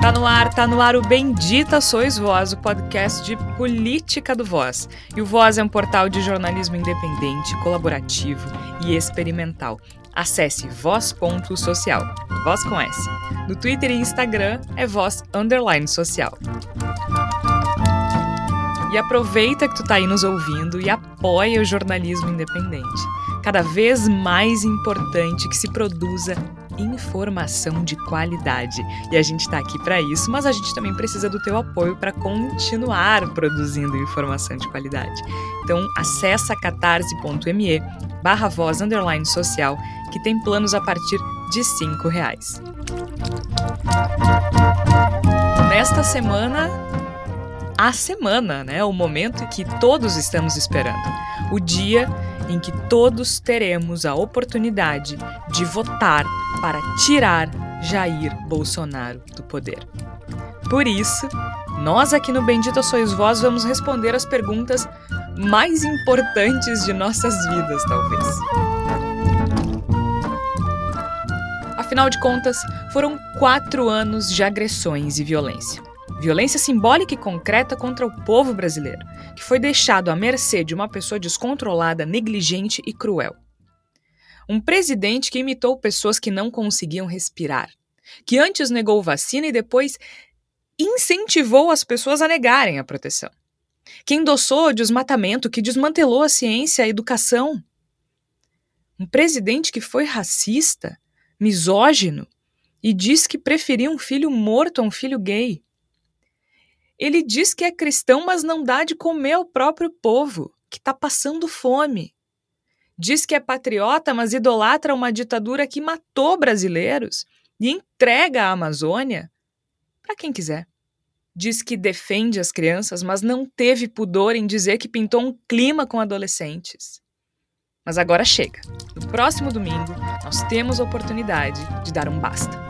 Tá no ar, tá no ar o Bendita Sois Voz, o podcast de política do Voz. E o Voz é um portal de jornalismo independente, colaborativo e experimental. Acesse voz.social, voz com S. No Twitter e Instagram é voz underline social. E aproveita que tu tá aí nos ouvindo e apoia o jornalismo independente. Cada vez mais importante que se produza informação de qualidade. E a gente está aqui para isso, mas a gente também precisa do teu apoio para continuar produzindo informação de qualidade. Então, acessa catarse.me barra voz underline social, que tem planos a partir de cinco reais. Nesta semana, a semana, né? O momento que todos estamos esperando. O dia em que todos teremos a oportunidade de votar para tirar Jair Bolsonaro do poder. Por isso, nós aqui no Bendito Sois Vós vamos responder as perguntas mais importantes de nossas vidas, talvez. Afinal de contas, foram quatro anos de agressões e violência. Violência simbólica e concreta contra o povo brasileiro, que foi deixado à mercê de uma pessoa descontrolada, negligente e cruel. Um presidente que imitou pessoas que não conseguiam respirar, que antes negou vacina e depois incentivou as pessoas a negarem a proteção, que endossou o desmatamento, que desmantelou a ciência e a educação. Um presidente que foi racista, misógino e diz que preferia um filho morto a um filho gay. Ele diz que é cristão, mas não dá de comer ao próprio povo, que está passando fome. Diz que é patriota, mas idolatra uma ditadura que matou brasileiros e entrega a Amazônia para quem quiser. Diz que defende as crianças, mas não teve pudor em dizer que pintou um clima com adolescentes. Mas agora chega. No próximo domingo, nós temos a oportunidade de dar um basta.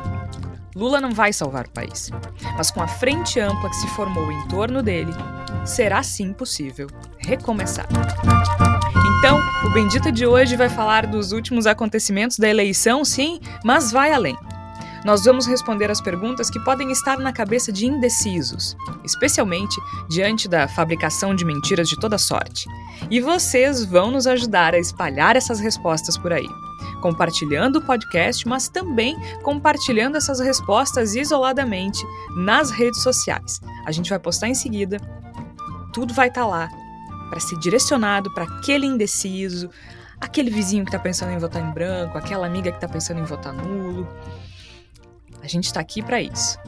Lula não vai salvar o país, mas com a frente ampla que se formou em torno dele, será sim possível recomeçar. Então, o Bendita de hoje vai falar dos últimos acontecimentos da eleição, sim, mas vai além. Nós vamos responder as perguntas que podem estar na cabeça de indecisos, especialmente diante da fabricação de mentiras de toda sorte. E vocês vão nos ajudar a espalhar essas respostas por aí compartilhando o podcast, mas também compartilhando essas respostas isoladamente nas redes sociais. A gente vai postar em seguida, tudo vai estar tá lá para ser direcionado para aquele indeciso, aquele vizinho que está pensando em votar em branco, aquela amiga que está pensando em votar nulo. A gente está aqui para isso.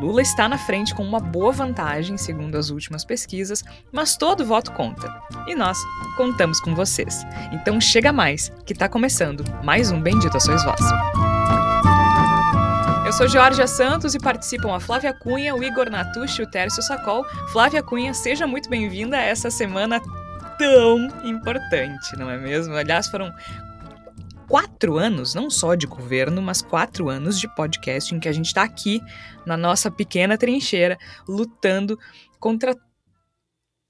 Lula está na frente com uma boa vantagem, segundo as últimas pesquisas, mas todo voto conta. E nós contamos com vocês. Então chega mais, que está começando mais um Bendito Sois Vós. Eu sou Georgia Santos e participam a Flávia Cunha, o Igor Natucci e o Tércio Sacol. Flávia Cunha, seja muito bem-vinda a essa semana tão importante, não é mesmo? Aliás, foram quatro anos, não só de governo, mas quatro anos de podcast em que a gente está aqui na nossa pequena trincheira lutando contra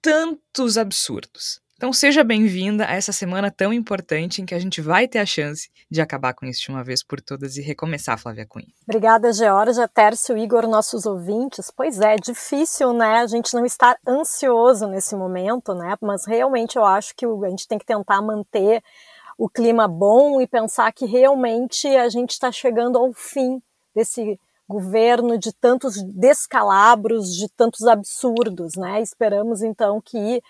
tantos absurdos. Então seja bem-vinda a essa semana tão importante em que a gente vai ter a chance de acabar com isso de uma vez por todas e recomeçar, Flávia Cunha. Obrigada, Georgia, Tércio, Igor, nossos ouvintes. Pois é, difícil, né, a gente não estar ansioso nesse momento, né, mas realmente eu acho que a gente tem que tentar manter o clima bom e pensar que realmente a gente está chegando ao fim desse governo de tantos descalabros, de tantos absurdos, né? Esperamos então que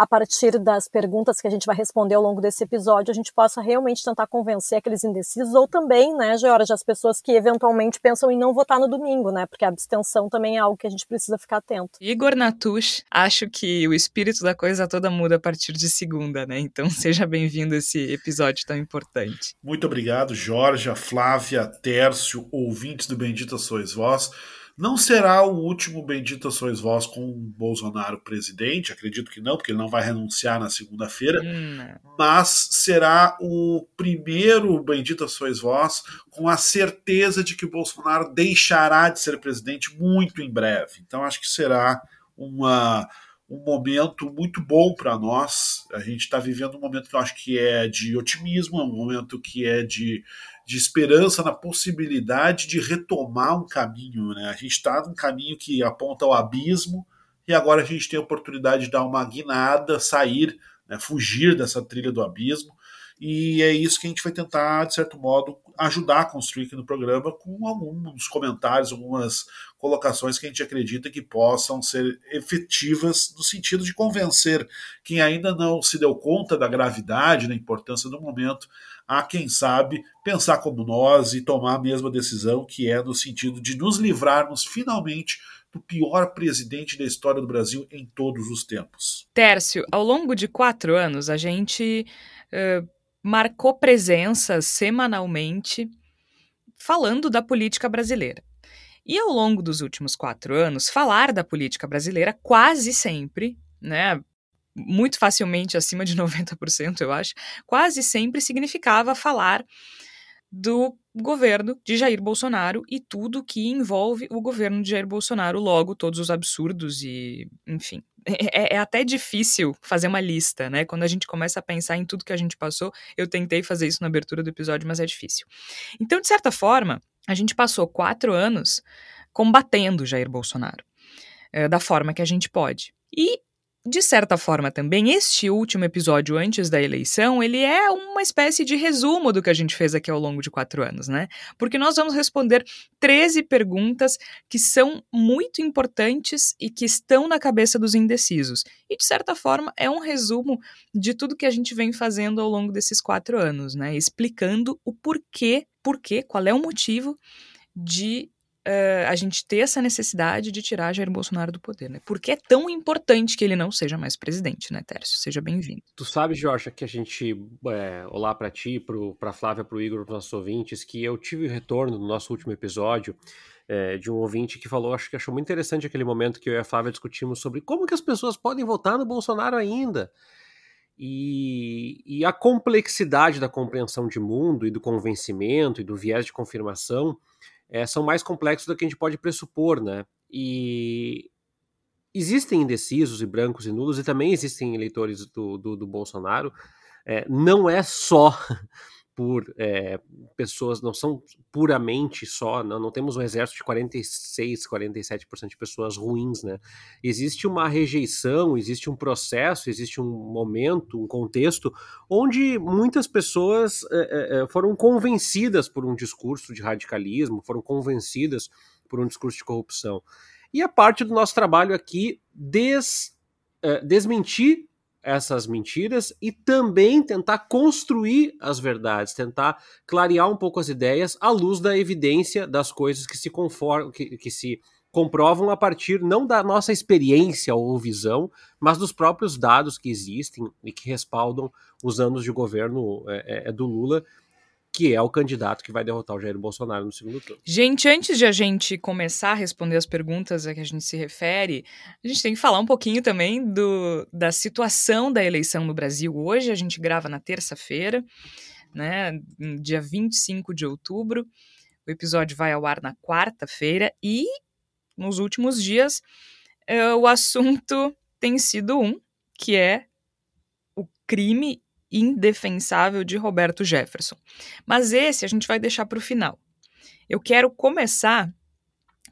a partir das perguntas que a gente vai responder ao longo desse episódio, a gente possa realmente tentar convencer aqueles indecisos, ou também, né, Georgia, as pessoas que eventualmente pensam em não votar no domingo, né, porque a abstenção também é algo que a gente precisa ficar atento. Igor Natush, acho que o espírito da coisa toda muda a partir de segunda, né, então seja bem-vindo a esse episódio tão importante. Muito obrigado, Georgia, Flávia, Tércio, ouvintes do Bendita Sois Vós. Não será o último Bendita Sois Vós com Bolsonaro presidente, acredito que não, porque ele não vai renunciar na segunda-feira, hum. mas será o primeiro Bendita Sois Vós com a certeza de que Bolsonaro deixará de ser presidente muito em breve. Então acho que será uma, um momento muito bom para nós. A gente está vivendo um momento que eu acho que é de otimismo, é um momento que é de de esperança na possibilidade de retomar um caminho. Né? A gente está num caminho que aponta ao abismo e agora a gente tem a oportunidade de dar uma guinada, sair, né, fugir dessa trilha do abismo. E é isso que a gente vai tentar, de certo modo, ajudar a construir aqui no programa com alguns comentários, algumas colocações que a gente acredita que possam ser efetivas no sentido de convencer quem ainda não se deu conta da gravidade, da importância do momento, a quem sabe pensar como nós e tomar a mesma decisão, que é no sentido de nos livrarmos finalmente do pior presidente da história do Brasil em todos os tempos. Tércio, ao longo de quatro anos, a gente uh, marcou presença semanalmente falando da política brasileira. E ao longo dos últimos quatro anos, falar da política brasileira quase sempre, né, muito facilmente acima de 90%, eu acho, quase sempre significava falar do governo de Jair Bolsonaro e tudo que envolve o governo de Jair Bolsonaro, logo todos os absurdos e, enfim. É, é, até difícil fazer uma lista, né? Quando a gente começa a pensar em tudo que a gente passou, eu tentei fazer isso na abertura do episódio, mas é difícil. Então, de certa forma, a gente passou quatro anos combatendo Jair Bolsonaro, é, da forma que a gente pode. E de certa forma também, este último episódio antes da eleição, ele é uma espécie de resumo do que a gente fez aqui ao longo de quatro anos, né? Porque nós vamos responder 13 perguntas que são muito importantes e que estão na cabeça dos indecisos. E, de certa forma, é um resumo de tudo que a gente vem fazendo ao longo desses quatro anos, né? Explicando o porquê, porquê, qual é o motivo de uh, a gente ter essa necessidade de tirar Jair Bolsonaro do poder, né? Porque é tão importante que ele não seja mais presidente, né, Tércio? Seja bem-vindo. Tu sabe, Jorge, que a gente, é, olá para ti, pro, pra Flávia, pro Igor, pros nossos ouvintes, que eu tive o retorno no nosso último episódio é, de um ouvinte que falou, acho que achou muito interessante aquele momento que eu e a Flávia discutimos sobre como que as pessoas podem votar no Bolsonaro ainda. E, e, a complexidade da compreensão de mundo e do convencimento e do viés de confirmação é, são mais complexos do que a gente pode pressupor, né? E existem indecisos e brancos e nulos, e também existem eleitores do, do, do Bolsonaro. É, não é só por é, pessoas, não são puramente só, não, não temos um exército de 46, 47% de pessoas ruins, né? Existe uma rejeição, existe um processo, existe um momento, um contexto onde muitas pessoas é, é, foram convencidas por um discurso de radicalismo, foram convencidas por um discurso de corrupção. E a parte do nosso trabalho aqui des, desmentir essas mentiras e também tentar construir as verdades, tentar clarear um pouco as ideias à luz da evidência das coisas que se conformam, que, que se comprovam a partir não da nossa experiência ou visão, mas dos próprios dados que existem e que respaldam os anos de governo é, é, do Lula que é o candidato que vai derrotar o Jair Bolsonaro no segundo turno. Gente, antes de a gente começar a responder as perguntas a que a gente se refere, a gente tem que falar um pouquinho também do, da situação da eleição no Brasil. Hoje a gente grava na terça-feira, né, dia 25 de outubro. O episódio vai ao ar na quarta-feira e nos últimos dias uh, o assunto tem sido um, que é o crime indefensável de Roberto Jefferson. Mas esse a gente vai deixar para o final. Eu quero começar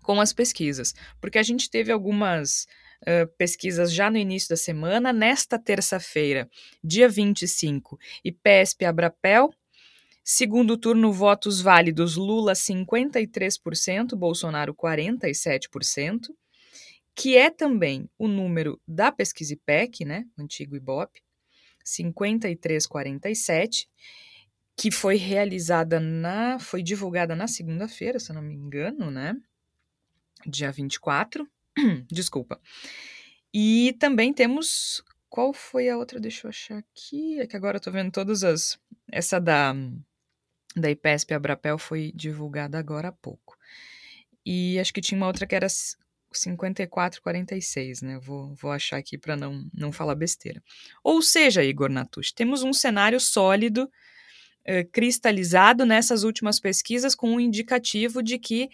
com as pesquisas, porque a gente teve algumas uh, pesquisas já no início da semana. Nesta terça-feira, dia 25, IPESP Abrapel. Segundo turno, votos válidos: Lula 53%, Bolsonaro 47%, que é também o número da pesquisa IPEC, né, antigo IBOP. 5347, que foi realizada na. foi divulgada na segunda-feira, se eu não me engano, né? Dia 24. Desculpa. E também temos. Qual foi a outra? Deixa eu achar aqui. É que agora eu tô vendo todas as. Essa da. Da IPESP Abrapel foi divulgada agora há pouco. E acho que tinha uma outra que era 54,46, né? Vou, vou achar aqui para não, não falar besteira. Ou seja, Igor Natush, temos um cenário sólido, eh, cristalizado nessas últimas pesquisas, com um indicativo de que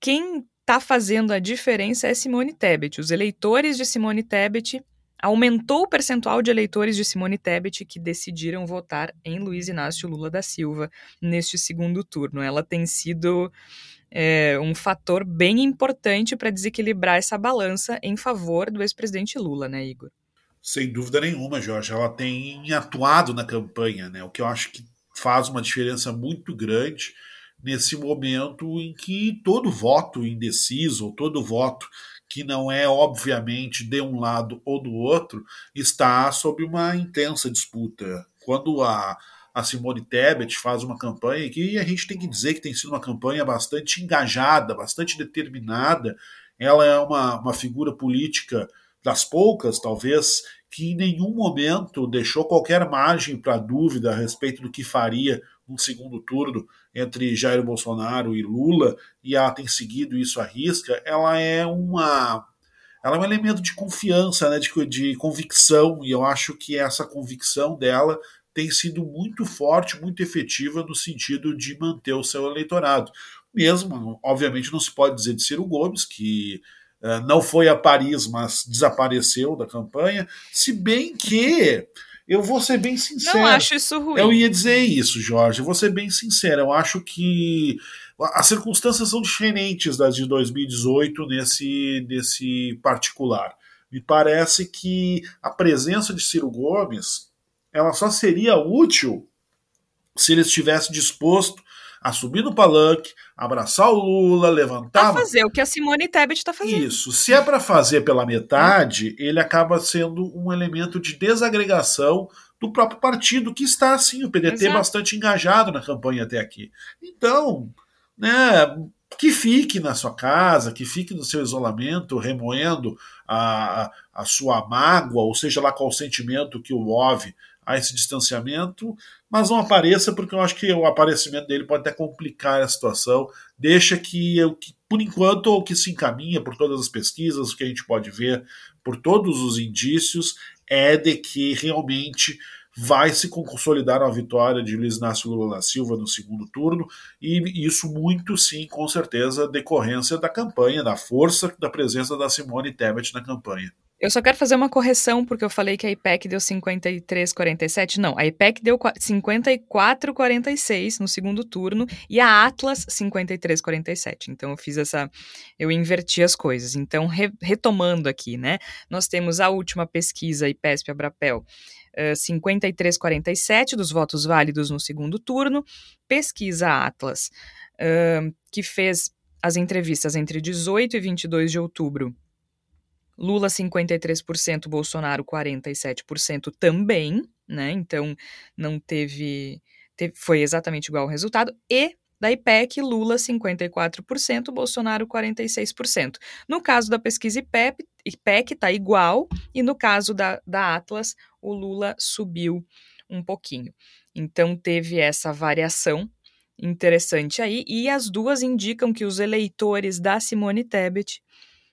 quem está fazendo a diferença é Simone Tebet. Os eleitores de Simone Tebet aumentou o percentual de eleitores de Simone Tebet que decidiram votar em Luiz Inácio Lula da Silva neste segundo turno. Ela tem sido é, um fator bem importante para desequilibrar essa balança em favor do ex-presidente Lula, né, Igor? Sem dúvida nenhuma, Jorge. Ela tem atuado na campanha, né? O que eu acho que faz uma diferença muito grande nesse momento em que todo voto indeciso, todo voto que não é obviamente de um lado ou do outro, está sob uma intensa disputa. Quando a, a Simone Tebet faz uma campanha que a gente tem que dizer que tem sido uma campanha bastante engajada, bastante determinada, ela é uma, uma figura política das poucas, talvez, que em nenhum momento deixou qualquer margem para dúvida a respeito do que faria um segundo turno entre Jair Bolsonaro e Lula, e ela tem seguido isso à risca, ela é uma ela é um elemento de confiança, né, de, de convicção, e eu acho que essa convicção dela tem sido muito forte, muito efetiva no sentido de manter o seu eleitorado. Mesmo, obviamente, não se pode dizer de Ciro Gomes, que uh, não foi a Paris, mas desapareceu da campanha, se bem que eu vou ser bem sincero. Não acho isso ruim. Eu ia dizer isso, Jorge. Eu vou ser bem sincero. Eu acho que as circunstâncias são diferentes das de 2018 nesse, nesse particular. Me parece que a presença de Ciro Gomes ela só seria útil se ele estivesse disposto a subir no palanque, abraçar o Lula, levantar. A fazer o que a Simone Tebet está fazendo. Isso. Se é para fazer pela metade, ele acaba sendo um elemento de desagregação do próprio partido, que está, assim, o PDT Exato. bastante engajado na campanha até aqui. Então, né, que fique na sua casa, que fique no seu isolamento, remoendo a, a sua mágoa, ou seja lá qual o sentimento que o move a esse distanciamento, mas não apareça, porque eu acho que o aparecimento dele pode até complicar a situação. Deixa que, que por enquanto, o que se encaminha por todas as pesquisas, o que a gente pode ver por todos os indícios, é de que realmente vai se consolidar a vitória de Luiz Inácio Lula da Silva no segundo turno, e isso muito sim, com certeza, decorrência da campanha, da força da presença da Simone Tebet na campanha. Eu só quero fazer uma correção, porque eu falei que a IPEC deu 53,47. Não, a IPEC deu 54,46 no segundo turno e a Atlas 53,47. Então eu fiz essa. Eu inverti as coisas. Então, re, retomando aqui, né? Nós temos a última pesquisa IPESP-Abrapel. Uh, 53,47 dos votos válidos no segundo turno. Pesquisa Atlas, uh, que fez as entrevistas entre 18 e 22 de outubro Lula 53%, Bolsonaro 47% também, né? Então não teve, teve, foi exatamente igual o resultado e da IPEC, Lula 54%, Bolsonaro 46%. No caso da pesquisa IPEC, IPEC tá igual e no caso da, da Atlas, o Lula subiu um pouquinho. Então teve essa variação interessante aí e as duas indicam que os eleitores da Simone Tebet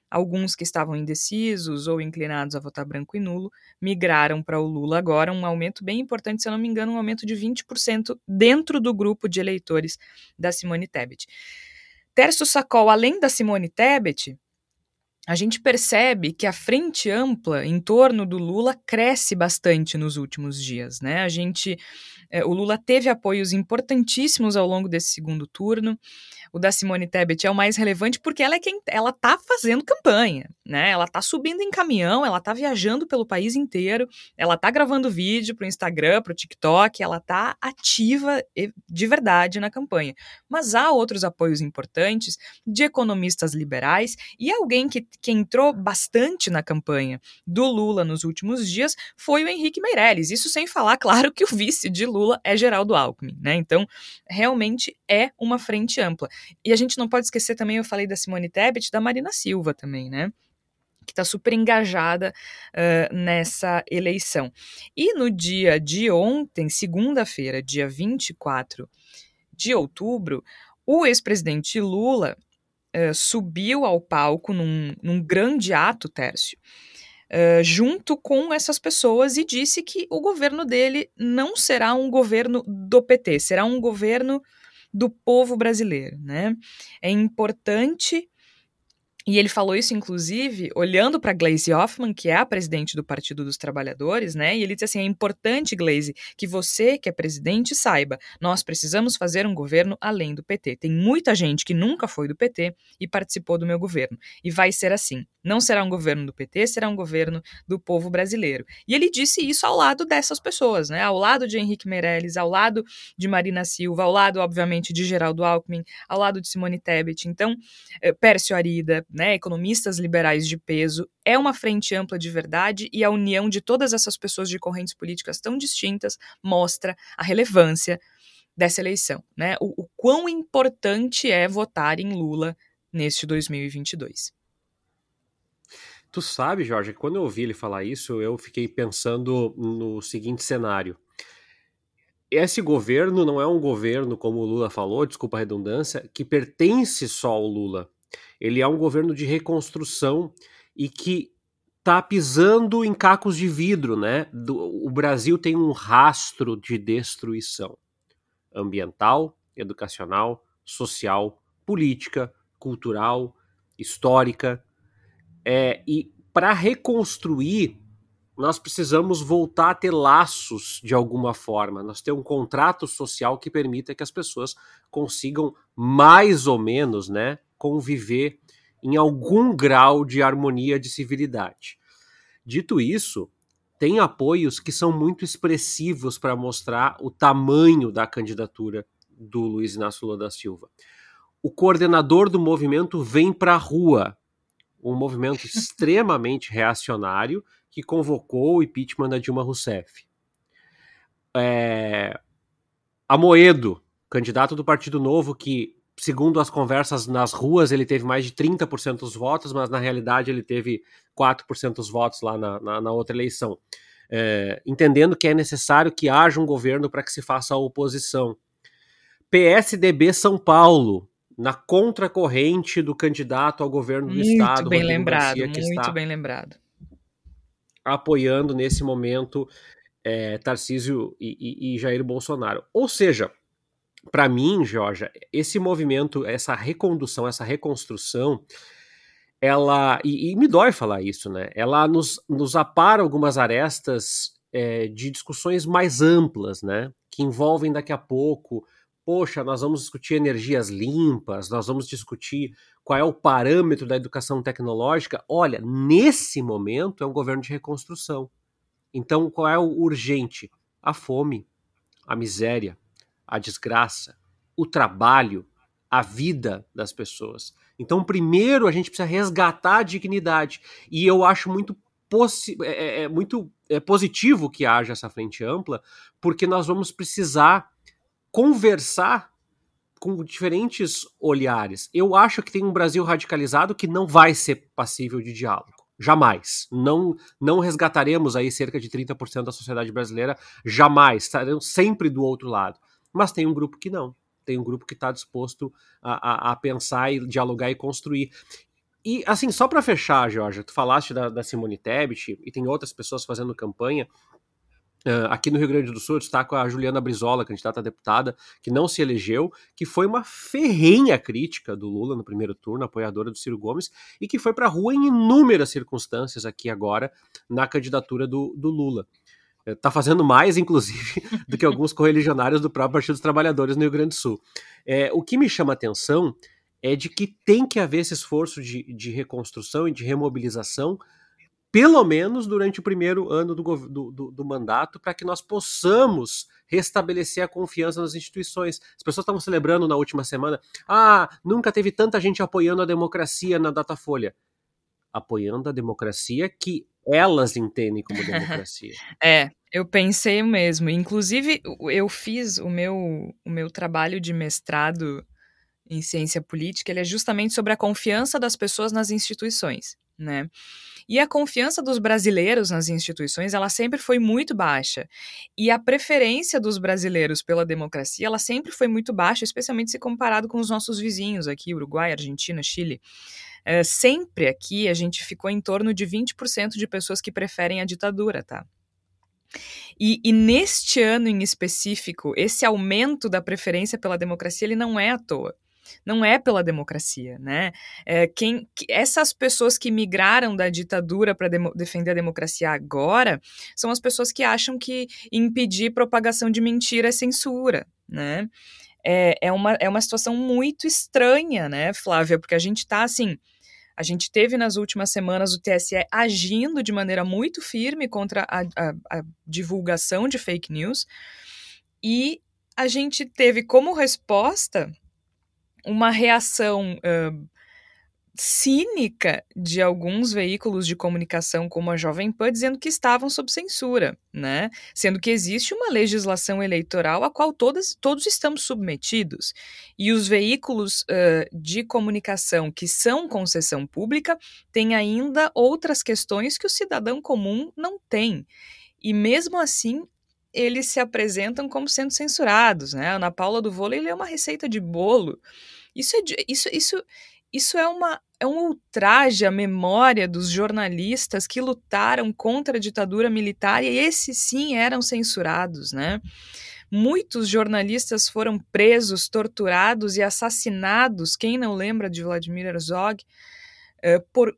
Alguns que estavam indecisos ou inclinados a votar branco e nulo migraram para o Lula agora, um aumento bem importante, se eu não me engano, um aumento de 20% dentro do grupo de eleitores da Simone Tebet. Tércio Sacol, além da Simone Tebet, a gente percebe que a frente ampla em torno do Lula cresce bastante nos últimos dias, né? A gente, é, o Lula teve apoios importantíssimos ao longo desse segundo turno o da Simone Tebet é o mais relevante porque ela é quem ela tá fazendo campanha, né? Ela tá subindo em caminhão, ela tá viajando pelo país inteiro, ela tá gravando vídeo pro Instagram, pro TikTok, ela tá ativa de verdade na campanha. Mas há outros apoios importantes de economistas liberais e alguém que, que entrou bastante na campanha do Lula nos últimos dias foi o Henrique Meirelles. Isso sem falar, claro, que o vice de Lula é Geraldo Alckmin, né? Então, realmente é uma frente ampla. E a gente não pode esquecer também, eu falei da Simone Tebet, da Marina Silva também, né? que está super engajada uh, nessa eleição. E no dia de ontem, segunda-feira, dia 24 de outubro, o ex-presidente Lula uh, subiu ao palco num, num grande ato, Tércio, uh, junto com essas pessoas e disse que o governo dele não será um governo do PT, será um governo do povo brasileiro, né? É importante E ele falou isso, inclusive, olhando para Glaze Hoffman, que é a presidente do Partido dos Trabalhadores, né? E ele disse assim: é importante, Glaze, que você, que é presidente, saiba, nós precisamos fazer um governo além do PT. Tem muita gente que nunca foi do PT e participou do meu governo. E vai ser assim. Não será um governo do PT, será um governo do povo brasileiro. E ele disse isso ao lado dessas pessoas, né? Ao lado de Henrique Meirelles, ao lado de Marina Silva, ao lado, obviamente, de Geraldo Alckmin, ao lado de Simone Tebet. Então, eh, Pércio Arida, né? Economistas liberais de peso. É uma frente ampla de verdade e a união de todas essas pessoas de correntes políticas tão distintas mostra a relevância dessa eleição, né? O, o quão importante é votar em Lula neste 2022. Tu sabe, Jorge, quando eu ouvi ele falar isso, eu fiquei pensando no seguinte cenário. Esse governo não é um governo, como o Lula falou, desculpa a redundância, que pertence só ao Lula. Ele é um governo de reconstrução e que tá pisando em cacos de vidro, né? Do, o Brasil tem um rastro de destruição ambiental, educacional, social, política, cultural, histórica é, e para reconstruir, nós precisamos voltar a ter laços de alguma forma. Nós ter um contrato social que permita que as pessoas consigam mais ou menos, né, conviver em algum grau de harmonia, de civilidade. Dito isso, tem apoios que são muito expressivos para mostrar o tamanho da candidatura do Luiz Inácio Lula da Silva. O coordenador do movimento vem para a rua um movimento extremamente reacionário que convocou o impeachment da Dilma Rousseff. É, Amoedo, candidato do Partido Novo, que, segundo as conversas nas ruas, ele teve mais de 30% dos votos, mas na realidade ele teve 4% dos votos lá na, na, na outra eleição. É, entendendo que é necessário que haja um governo para que se faça a oposição. PSDB São Paulo, na contracorrente do candidato ao governo do muito estado, bem lembrado, Garcia, muito bem lembrado, apoiando nesse momento é, Tarcísio e, e, e Jair Bolsonaro. Ou seja, para mim, Georgia, esse movimento, essa recondução, essa reconstrução, ela e, e, me dói falar isso, né? Ela nos, nos apara algumas arestas é, de discussões mais amplas, né? Que envolvem daqui a pouco poxa, nós vamos discutir energias limpas, nós vamos discutir qual é o parâmetro da educação tecnológica. Olha, nesse momento é um governo de reconstrução. Então, qual é o urgente? A fome, a miséria, a desgraça, o trabalho, a vida das pessoas. Então, primeiro a gente precisa resgatar a dignidade. E eu acho muito, é, é, é, muito é positivo que haja essa frente ampla, porque nós vamos precisar conversar com diferentes olhares. Eu acho que tem um Brasil radicalizado que não vai ser passível de diálogo. Jamais. Não, não resgataremos aí cerca de 30% da sociedade brasileira. Jamais. Estaremos sempre do outro lado. Mas tem um grupo que não. Tem um grupo que está disposto a, a, a, pensar e dialogar e construir. E, assim, só para fechar, Jorge, tu falaste da, da Simone Tebet e tem outras pessoas fazendo campanha. Uh, aqui no Rio Grande do Sul, eu destaco a Juliana Brizola, candidata a deputada, que não se elegeu, que foi uma ferrenha crítica do Lula no primeiro turno, apoiadora do Ciro Gomes, e que foi para a rua em inúmeras circunstâncias aqui agora na candidatura do, do Lula. Está fazendo mais, inclusive, do que alguns correligionários do próprio Partido dos Trabalhadores no Rio Grande do Sul. É, o que me chama a atenção é de que tem que haver esse esforço de, de reconstrução e de remobilização pelo menos durante o primeiro ano do, do, do, do mandato, para que nós possamos restabelecer a confiança nas instituições. As pessoas estavam celebrando na última semana, ah, nunca teve tanta gente apoiando a democracia na Datafolha. Apoiando a democracia que elas entendem como democracia. é, eu pensei mesmo. Inclusive, eu fiz o meu, o meu trabalho de mestrado em ciência política, ele é justamente sobre a confiança das pessoas nas instituições, né? E a confiança dos brasileiros nas instituições, ela sempre foi muito baixa. E a preferência dos brasileiros pela democracia, ela sempre foi muito baixa, especialmente se comparado com os nossos vizinhos aqui, Uruguai, Argentina, Chile. É, sempre aqui a gente ficou em torno de 20% de pessoas que preferem a ditadura, tá? E, e, neste ano em específico, esse aumento da preferência pela democracia ele não é à toa. não é pela democracia, né? É, quem, essas pessoas que migraram da ditadura para defender a democracia agora são as pessoas que acham que impedir propagação de mentira é censura, né? É, é, uma, é uma situação muito estranha, né, Flávia? Porque a gente está assim. A gente teve nas últimas semanas o TSE agindo de maneira muito firme contra a, a, a divulgação de fake news e a gente teve como resposta uma reação uh, cínica de alguns veículos de comunicação como a Jovem Pan dizendo que estavam sob censura, né? Sendo que existe uma legislação eleitoral a qual todas, todos estamos submetidos. E os veículos uh, de comunicação que são concessão pública têm ainda outras questões que o cidadão comum não tem. E mesmo assim, eles se apresentam como sendo censurados, né? A Ana Paula do Vôlei é uma receita de bolo. Isso é, isso, isso, isso é, uma, é um ultraje à memória dos jornalistas que lutaram contra a ditadura militar e esses sim eram censurados, né? Muitos jornalistas foram presos, torturados e assassinados, quem não lembra de Vladimir Herzog, uh, por,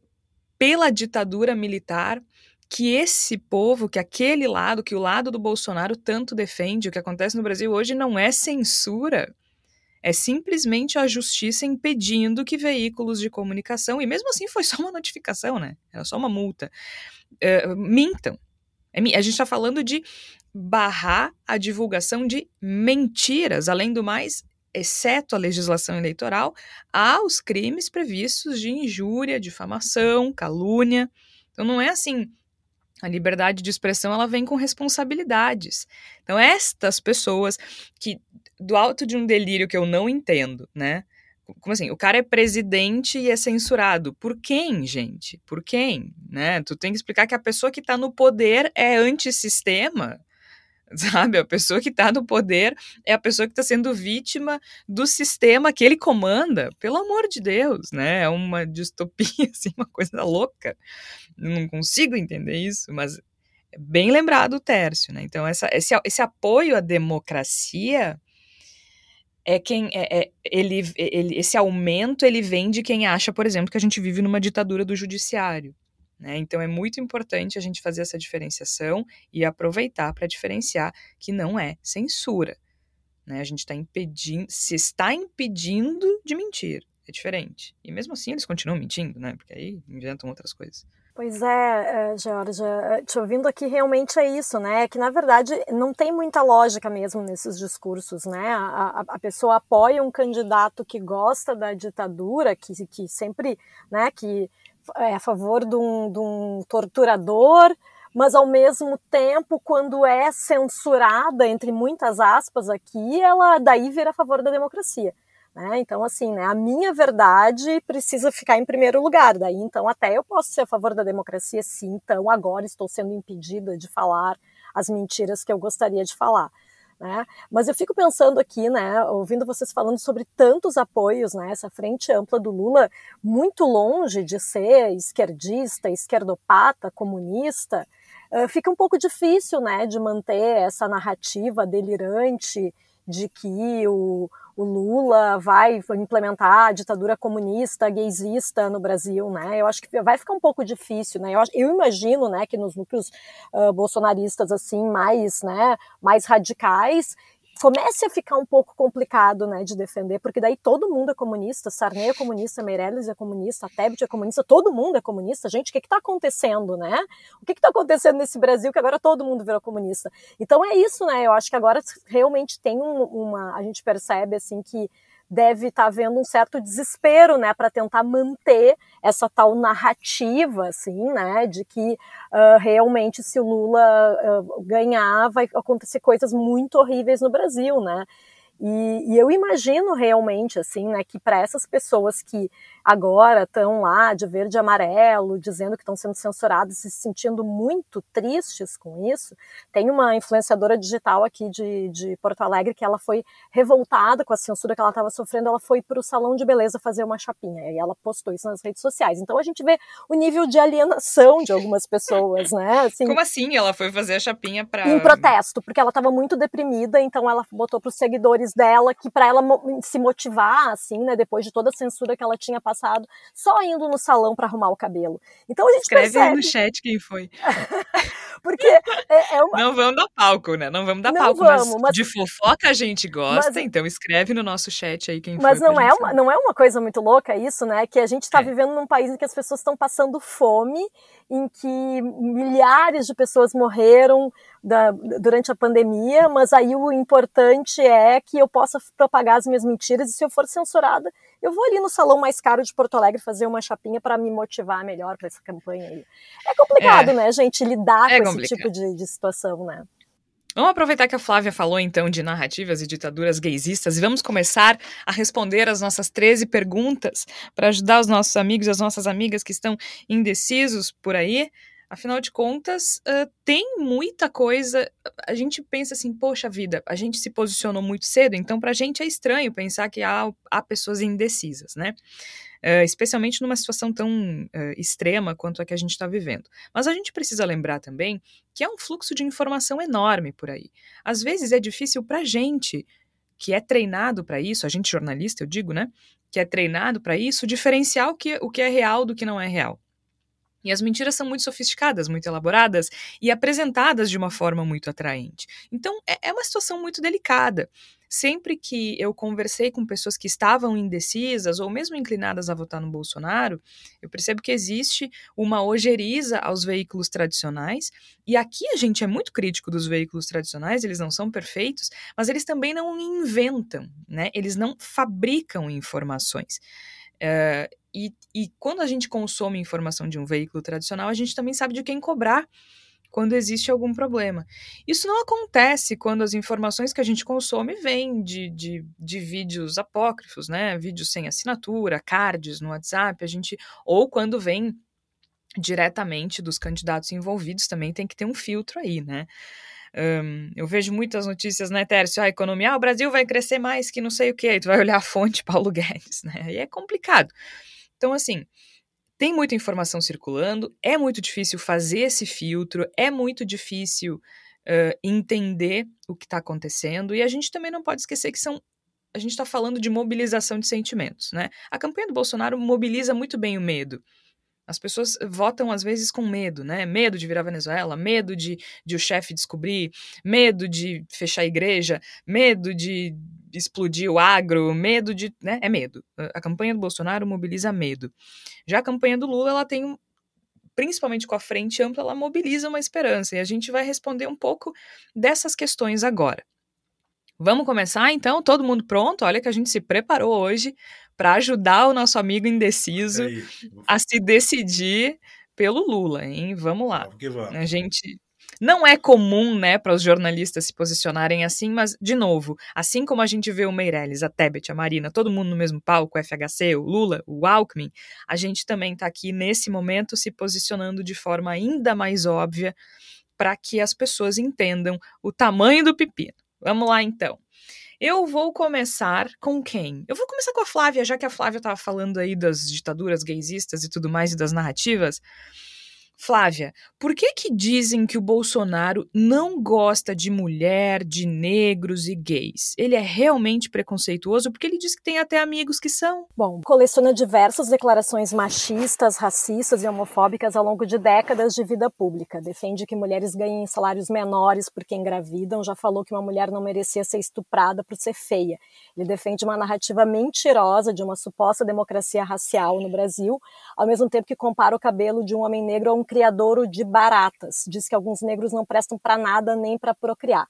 pela ditadura militar, que esse povo, que aquele lado, que o lado do Bolsonaro tanto defende, o que acontece no Brasil hoje não é censura, é simplesmente a justiça impedindo que veículos de comunicação, e mesmo assim foi só uma notificação, né? Era só uma multa, uh, mintam. É a gente está falando de barrar a divulgação de mentiras, além do mais, exceto a legislação eleitoral, há os crimes previstos de injúria, difamação, calúnia. Então não é assim. A liberdade de expressão ela vem com responsabilidades. Então estas pessoas que do alto de um delírio que eu não entendo, né? Como assim? O cara é presidente e é censurado. Por quem, gente? Por quem? Né? Tu tem que explicar que a pessoa que está no poder é antissistema. Sabe? A pessoa que está no poder é a pessoa que está sendo vítima do sistema que ele comanda. Pelo amor de Deus, né? É uma distopia, assim, uma coisa louca. Não consigo entender isso, mas é bem lembrado o Tércio, né? Então, essa, esse, esse apoio à democracia é quem é, é, ele, ele, esse aumento ele vem de quem acha, por exemplo, que a gente vive numa ditadura do judiciário. Né? Então é muito importante a gente fazer essa diferenciação e aproveitar para diferenciar que não é censura. Né? A gente está impedindo, se está impedindo de mentir, é diferente. E mesmo assim eles continuam mentindo, né? Porque aí inventam outras coisas. Pois é, Georgia, é, é, te ouvindo aqui realmente é isso, né? Que na verdade não tem muita lógica mesmo nesses discursos, né? A, a, pessoa apoia um candidato que gosta da ditadura, que, que sempre, né, que é a favor de um, de um torturador, mas ao mesmo tempo, quando é censurada, entre muitas aspas aqui, ela daí vira a favor da democracia. Né? Então, assim, né, a minha verdade precisa ficar em primeiro lugar. Daí, então, até eu posso ser a favor da democracia, sim. Então, agora estou sendo impedida de falar as mentiras que eu gostaria de falar. Né? Mas eu fico pensando aqui, né, ouvindo vocês falando sobre tantos apoios, né, essa frente ampla do Lula, muito longe de ser esquerdista, esquerdopata, comunista, uh, fica um pouco difícil, né, de manter essa narrativa delirante de que o, o Lula vai implementar a ditadura comunista, gaysista no Brasil, né? Eu acho que vai ficar um pouco difícil, né? Eu, eu imagino, né, que nos núcleos uh, bolsonaristas assim mais, né, mais radicais, comece a ficar um pouco complicado, né, de defender, porque daí todo mundo é comunista, Sarney é comunista, Meirelles é comunista, Tebet é comunista, todo mundo é comunista. Gente, o que está acontecendo, né? O que está acontecendo nesse Brasil que agora todo mundo virou comunista? Então é isso, né? Eu acho que agora realmente tem um, uma, a gente percebe assim que deve estar tá havendo um certo desespero, né, para tentar manter essa tal narrativa, assim, né, de que uh, realmente se o Lula uh, ganhar vai acontecer coisas muito horríveis no Brasil, né. E, e eu imagino realmente, assim, né, que para essas pessoas que agora estão lá de verde e amarelo, dizendo que estão sendo censurados e se sentindo muito tristes com isso. Tem uma influenciadora digital aqui de, de Porto Alegre que ela foi revoltada com a censura que ela estava sofrendo, ela foi para o salão de beleza fazer uma chapinha e ela postou isso nas redes sociais. Então a gente vê o nível de alienação de algumas pessoas, né? Assim, Como assim? Ela foi fazer a chapinha para em protesto, porque ela estava muito deprimida, então ela botou para os seguidores dela que para ela se motivar, assim, né, depois de toda a censura que ela tinha passado, só indo no salão para arrumar o cabelo. Então a gente Escreve percebe... aí no chat quem foi. Porque é, é uma... Não vamos dar palco, né? Não vamos dar não palco, vamos, mas, mas, de fofoca a gente gosta, mas, então escreve no nosso chat aí quem mas não é, uma, não é uma coisa muito louca isso, né? Que a gente está é. vivendo num país em que as pessoas estão passando fome, em que milhares de pessoas morreram da, durante a pandemia, mas aí o importante é que eu possa propagar as minhas mentiras e se eu for censurada, eu vou ali no salão mais caro de Porto Alegre fazer uma chapinha para me motivar melhor para essa campanha aí. É complicado, é. né, gente, lidar é com complicado. esse tipo de, de situação, né? Vamos aproveitar que a Flávia falou então de narrativas e ditaduras gaysistas e vamos começar a responder as nossas 13 perguntas para ajudar os nossos amigos e as nossas amigas que estão indecisos por aí. Afinal de contas, uh, tem muita coisa. A gente pensa assim, poxa vida, a gente se posicionou muito cedo, então para a gente é estranho pensar que há, há pessoas indecisas, né? Uh, especialmente numa situação tão uh, extrema quanto a que a gente está vivendo. Mas a gente precisa lembrar também que há um fluxo de informação enorme por aí. Às vezes é difícil para a gente, que é treinado para isso, a gente jornalista, eu digo, né? Que é treinado para isso, diferenciar o que, o que é real do que não é real. E as mentiras são muito sofisticadas, muito elaboradas e apresentadas de uma forma muito atraente. Então, é, é uma situação muito delicada. Sempre que eu conversei com pessoas que estavam indecisas ou mesmo inclinadas a votar no Bolsonaro, eu percebo que existe uma ojeriza aos veículos tradicionais. E aqui a gente é muito crítico dos veículos tradicionais, eles não são perfeitos, mas eles também não inventam, né? Eles não fabricam informações. Uh, e, e quando a gente consome informação de um veículo tradicional, a gente também sabe de quem cobrar quando existe algum problema. Isso não acontece quando as informações que a gente consome vêm de, de, de, vídeos apócrifos, né? Vídeos sem assinatura, cards no WhatsApp, a gente. Ou quando vem diretamente dos candidatos envolvidos, também tem que ter um filtro aí, né? Um, eu vejo muitas notícias, né, Tércio? A economia, ah, o Brasil vai crescer mais que não sei o que, tu vai olhar a fonte Paulo Guedes, né? Aí é complicado. Então, assim, tem muita informação circulando, é muito difícil fazer esse filtro, é muito difícil uh, entender o que está acontecendo, e a gente também não pode esquecer que são. A gente está falando de mobilização de sentimentos, né? A campanha do Bolsonaro mobiliza muito bem o medo. As pessoas votam às vezes com medo, né? Medo de virar Venezuela, medo de, de o chefe descobrir, medo de fechar a igreja, medo de explodir o agro, medo de. Né? É medo. A campanha do Bolsonaro mobiliza medo. Já a campanha do Lula, ela tem principalmente com a frente ampla, ela mobiliza uma esperança. E a gente vai responder um pouco dessas questões agora. Vamos começar então? Todo mundo pronto? Olha que a gente se preparou hoje para ajudar o nosso amigo indeciso é a se decidir pelo Lula, hein? Vamos lá. Vamos. A gente não é comum, né, para os jornalistas se posicionarem assim, mas, de novo, assim como a gente vê o Meirelles, a Tebet, a Marina, todo mundo no mesmo palco, o FHC, o Lula, o Alckmin, a gente também está aqui nesse momento se posicionando de forma ainda mais óbvia para que as pessoas entendam o tamanho do pepino. Vamos lá, então. Eu vou começar com quem? Eu vou começar com a Flávia, já que a Flávia estava falando aí das ditaduras gaysistas e tudo mais e das narrativas. Flávia, por que que dizem que o Bolsonaro não gosta de mulher, de negros e gays? Ele é realmente preconceituoso porque ele diz que tem até amigos que são. Bom, coleciona diversas declarações machistas, racistas e homofóbicas ao longo de décadas de vida pública. Defende que mulheres ganhem salários menores porque engravidam, já falou que uma mulher não merecia ser estuprada por ser feia. Ele defende uma narrativa mentirosa de uma suposta democracia racial no Brasil, ao mesmo tempo que compara o cabelo de um homem negro a um criadouro de baratas. Diz que alguns negros não prestam para nada nem para procriar.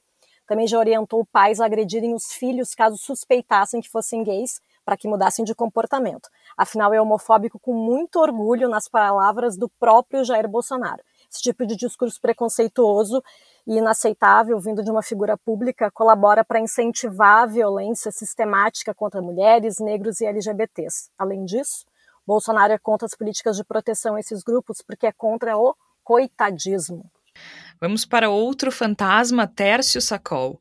Também já orientou pais a agredirem os filhos caso suspeitassem que fossem gays, para que mudassem de comportamento. Afinal, é homofóbico com muito orgulho nas palavras do próprio Jair Bolsonaro. Esse tipo de discurso preconceituoso e inaceitável vindo de uma figura pública colabora para incentivar a violência sistemática contra mulheres, negros e LGBTs. Além disso, Bolsonaro é contra as políticas de proteção a esses grupos porque é contra o coitadismo. Vamos para outro fantasma, Tércio Sacol.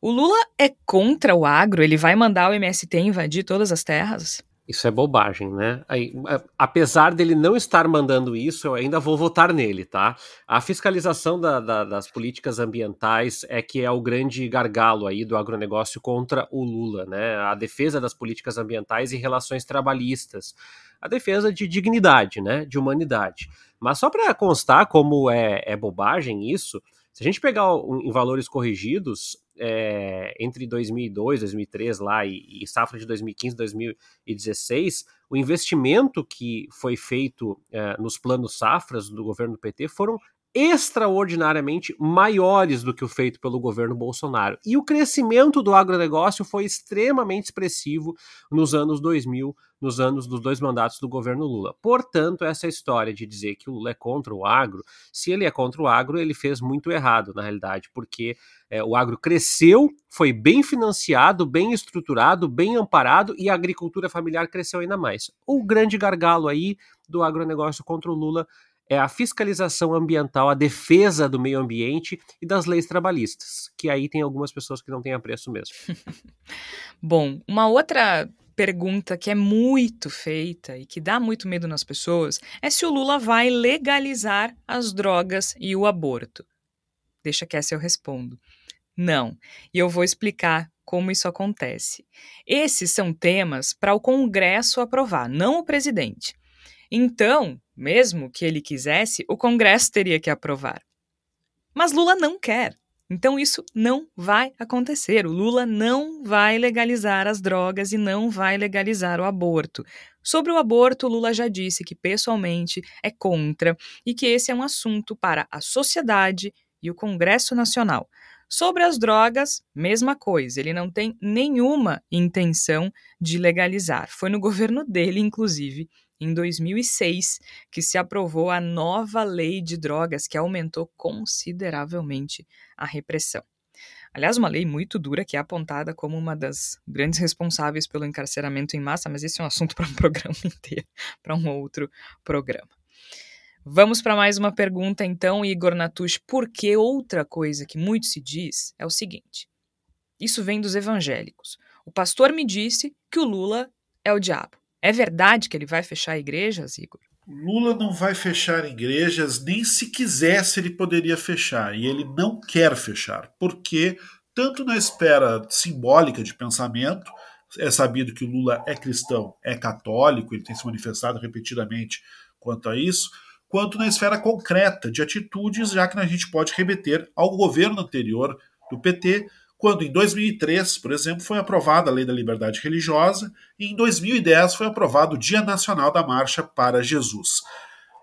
O Lula é contra o agro? Ele vai mandar o MST invadir todas as terras? Isso é bobagem, né? Aí, apesar dele não estar mandando isso, eu ainda vou votar nele, tá? A fiscalização da, da, das políticas ambientais é que é o grande gargalo aí do agronegócio contra o Lula, né? A defesa das políticas ambientais e relações trabalhistas. A defesa de dignidade, né? De humanidade. Mas só para constar como é, é bobagem isso, se a gente pegar em valores corrigidos, é, entre 2002, 2003 lá e, e safra de 2015, 2016, o investimento que foi feito é, nos planos safras do governo do PT foram extraordinariamente maiores do que o feito pelo governo Bolsonaro. E o crescimento do agronegócio foi extremamente expressivo nos anos 2000, nos anos dos dois mandatos do governo Lula. Portanto, essa história de dizer que o Lula é contra o agro, se ele é contra o agro, ele fez muito errado, na realidade, porque é, o agro cresceu, foi bem financiado, bem estruturado, bem amparado e a agricultura familiar cresceu ainda mais. O grande gargalo aí do agronegócio contra o Lula é a fiscalização ambiental, a defesa do meio ambiente e das leis trabalhistas, que aí tem algumas pessoas que não têm apreço mesmo. Bom, uma outra pergunta que é muito feita e que dá muito medo nas pessoas é se o Lula vai legalizar as drogas e o aborto. Deixa que essa eu respondo. Não. E eu vou explicar como isso acontece. Esses são temas para o Congresso aprovar, não o presidente. Então, mesmo que ele quisesse, o Congresso teria que aprovar. Mas Lula não quer. Então isso não vai acontecer. O Lula não vai legalizar as drogas e não vai legalizar o aborto. Sobre o aborto, Lula já disse que pessoalmente é contra e que esse é um assunto para a sociedade e o Congresso Nacional. Sobre as drogas, mesma coisa, ele não tem nenhuma intenção de legalizar. Foi no governo dele, inclusive, em 2006 que se aprovou a nova lei de drogas que aumentou consideravelmente a repressão. Aliás, uma lei muito dura que é apontada como uma das grandes responsáveis pelo encarceramento em massa, mas esse é um assunto para um programa inteiro, para um outro programa. Vamos para mais uma pergunta, então, Igor Natush. Porque outra coisa que muito se diz é o seguinte: isso vem dos evangélicos. O pastor me disse que o Lula é o diabo. É verdade que ele vai fechar igrejas, Igor? Lula não vai fechar igrejas, nem se quisesse ele poderia fechar. E ele não quer fechar, porque, tanto na esfera simbólica de pensamento, é sabido que Lula é cristão, é católico, ele tem se manifestado repetidamente quanto a isso, quanto na esfera concreta de atitudes, já que a gente pode remeter ao governo anterior do PT, quando em 2003, por exemplo, foi aprovada a Lei da Liberdade Religiosa e em 2010 foi aprovado o Dia Nacional da Marcha para Jesus.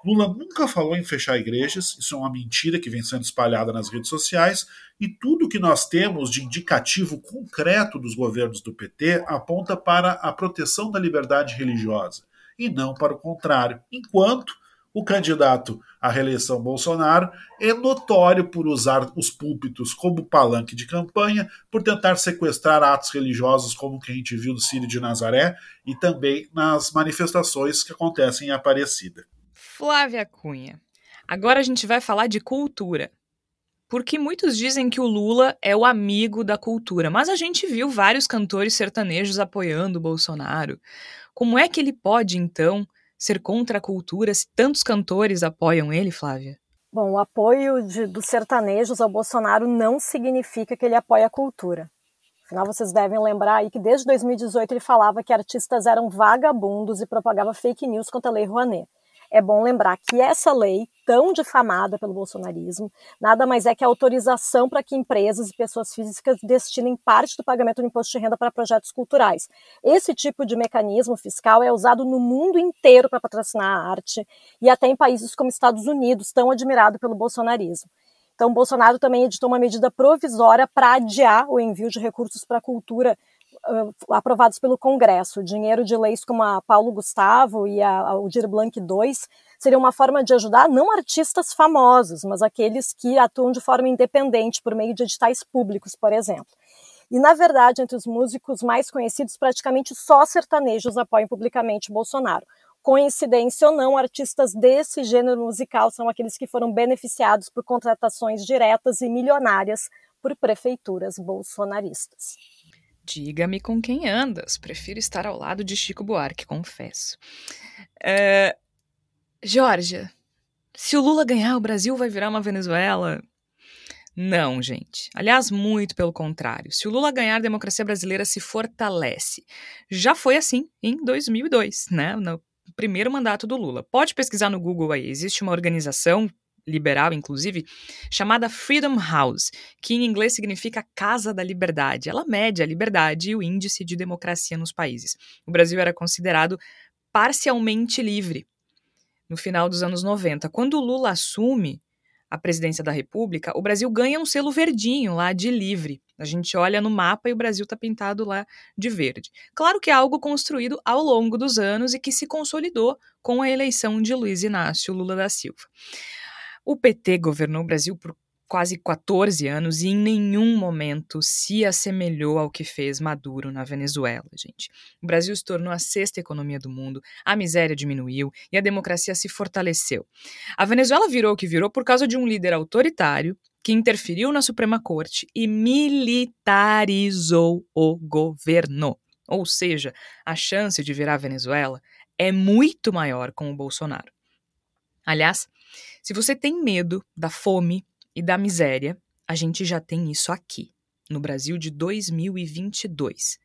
Lula nunca falou em fechar igrejas, isso é uma mentira que vem sendo espalhada nas redes sociais, e tudo que nós temos de indicativo concreto dos governos do PT aponta para a proteção da liberdade religiosa, e não para o contrário, enquanto o candidato à reeleição Bolsonaro é notório por usar os púlpitos como palanque de campanha, por tentar sequestrar atos religiosos como o que a gente viu no Sírio de Nazaré e também nas manifestações que acontecem em Aparecida. Flávia Cunha. Agora a gente vai falar de cultura. Porque muitos dizem que o Lula é o amigo da cultura, mas a gente viu vários cantores sertanejos apoiando o Bolsonaro. Como é que ele pode, então, ser contra a cultura se tantos cantores apoiam ele, Flávia? Bom, o apoio de, dos sertanejos ao Bolsonaro não significa que ele apoia a cultura. Afinal, vocês devem lembrar aí que desde 2018 ele falava que artistas eram vagabundos e propagava fake news contra a Lei Rouanet é bom lembrar que essa lei, tão difamada pelo bolsonarismo, nada mais é que a autorização para que empresas e pessoas físicas destinem parte do pagamento do imposto de renda para projetos culturais. Esse tipo de mecanismo fiscal é usado no mundo inteiro para patrocinar a arte e até em países como Estados Unidos, tão admirado pelo bolsonarismo. Então, Bolsonaro também editou uma medida provisória para adiar o envio de recursos para a cultura uh, aprovados pelo Congresso. Dinheiro de leis como a Paulo Gustavo e a, a Aldir Blanc II seria uma forma de ajudar não artistas famosos, mas aqueles que atuam de forma independente por meio de editais públicos, por exemplo. E, na verdade, entre os músicos mais conhecidos, praticamente só sertanejos apoiam publicamente Bolsonaro. coincidência ou não, artistas desse gênero musical são aqueles que foram beneficiados por contratações diretas e milionárias por prefeituras bolsonaristas. Diga-me com quem andas. Prefiro estar ao lado de Chico Buarque, confesso. É... Georgia, se o Lula ganhar, o Brasil vai virar uma Venezuela? Não, gente. Aliás, muito pelo contrário. Se o Lula ganhar, a democracia brasileira se fortalece. Já foi assim em 2002, né? No primeiro mandato do Lula. Pode pesquisar no Google aí. Existe uma organização liberal, inclusive, chamada Freedom House, que em inglês significa Casa da Liberdade. Ela mede a liberdade e o índice de democracia nos países. O Brasil era considerado parcialmente livre no final dos anos 90. Quando o Lula assume a presidência da República, o Brasil ganha um selo verdinho lá de livre. A gente olha no mapa e o Brasil está pintado lá de verde. Claro que é algo construído ao longo dos anos e que se consolidou com a eleição de Luiz Inácio Lula da Silva. O PT governou o Brasil por quase 14 anos e em nenhum momento se assemelhou ao que fez Maduro na Venezuela, gente. O Brasil se tornou a sexta economia do mundo, a miséria diminuiu e a democracia se fortaleceu. A Venezuela virou o que virou por causa de um líder autoritário que interferiu na Suprema Corte e militarizou o governo. Ou seja, a chance de virar a Venezuela é muito maior com o Bolsonaro. Aliás, se você tem medo da fome e da miséria, a gente já tem isso aqui, no Brasil de 2022.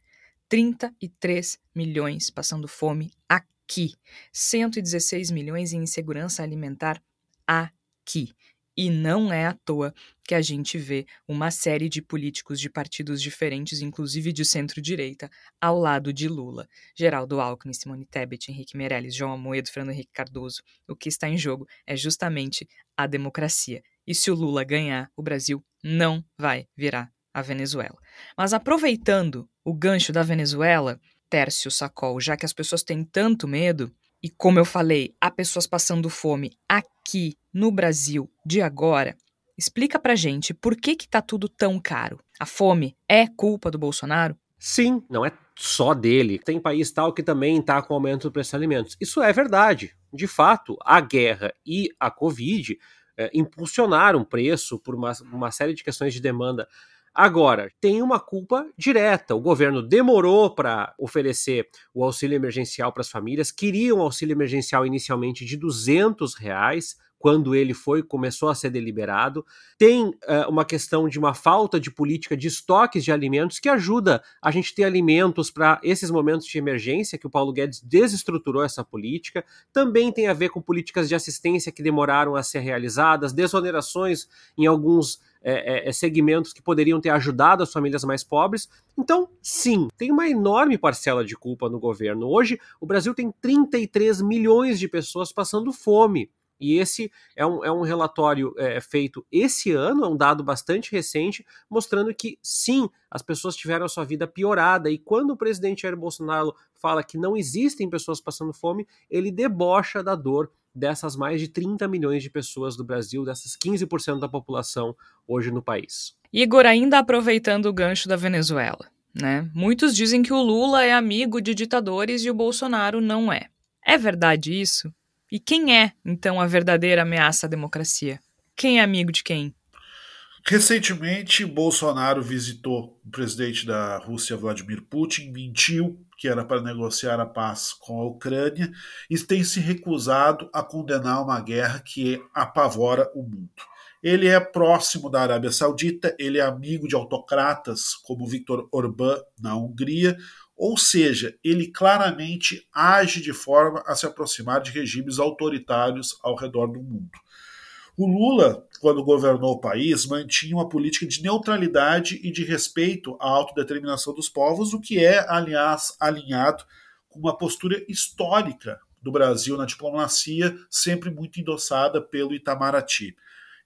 33 milhões passando fome aqui. 116 milhões em insegurança alimentar aqui. E não é à toa que a gente vê uma série de políticos de partidos diferentes, inclusive de centro-direita, ao lado de Lula. Geraldo Alckmin, Simone Tebet, Henrique Meirelles, João Amoedo, Fernando Henrique Cardoso. O que está em jogo é justamente a democracia. E se o Lula ganhar, o Brasil não vai virar a Venezuela. Mas aproveitando o gancho da Venezuela, Tércio Sacol, já que as pessoas têm tanto medo, e como eu falei, há pessoas passando fome aqui no Brasil de agora, explica pra gente por que que tá tudo tão caro. A fome é culpa do Bolsonaro? Sim, não é só dele. Tem país tal que também está com aumento do preço de alimentos. Isso é verdade. De fato, a guerra e a Covid é, impulsionaram o preço por uma, uma série de questões de demanda Agora, tem uma culpa direta. O governo demorou para oferecer o auxílio emergencial para as famílias, queria um auxílio emergencial inicialmente de 200 reais, quando ele foi começou a ser deliberado. Tem uh, uma questão de uma falta de política de estoques de alimentos que ajuda a gente ter alimentos para esses momentos de emergência que o Paulo Guedes desestruturou essa política. Também tem a ver com políticas de assistência que demoraram a ser realizadas, desonerações em alguns é, é, segmentos que poderiam ter ajudado as famílias mais pobres. Então, sim, tem uma enorme parcela de culpa no governo. Hoje, o Brasil tem 33 milhões de pessoas passando fome. E esse é um, é um relatório é, feito esse ano, é um dado bastante recente, mostrando que sim, as pessoas tiveram a sua vida piorada. E quando o presidente Jair Bolsonaro fala que não existem pessoas passando fome, ele debocha da dor dessas mais de 30 milhões de pessoas do Brasil, dessas 15% da população hoje no país. Igor, ainda aproveitando o gancho da Venezuela, né? Muitos dizem que o Lula é amigo de ditadores e o Bolsonaro não é. É verdade isso? E quem é, então, a verdadeira ameaça à democracia? Quem é amigo de quem? Recentemente, Bolsonaro visitou o presidente da Rússia, Vladimir Putin, mentiu que era para negociar a paz com a Ucrânia, e tem se recusado a condenar uma guerra que apavora o mundo. Ele é próximo da Arábia Saudita, ele é amigo de autocratas como Viktor Orbán na Hungria, ou seja, ele claramente age de forma a se aproximar de regimes autoritários ao redor do mundo. O Lula, quando governou o país, mantinha uma política de neutralidade e de respeito à autodeterminação dos povos, o que é, aliás, alinhado com uma postura histórica do Brasil na diplomacia, sempre muito endossada pelo Itamaraty.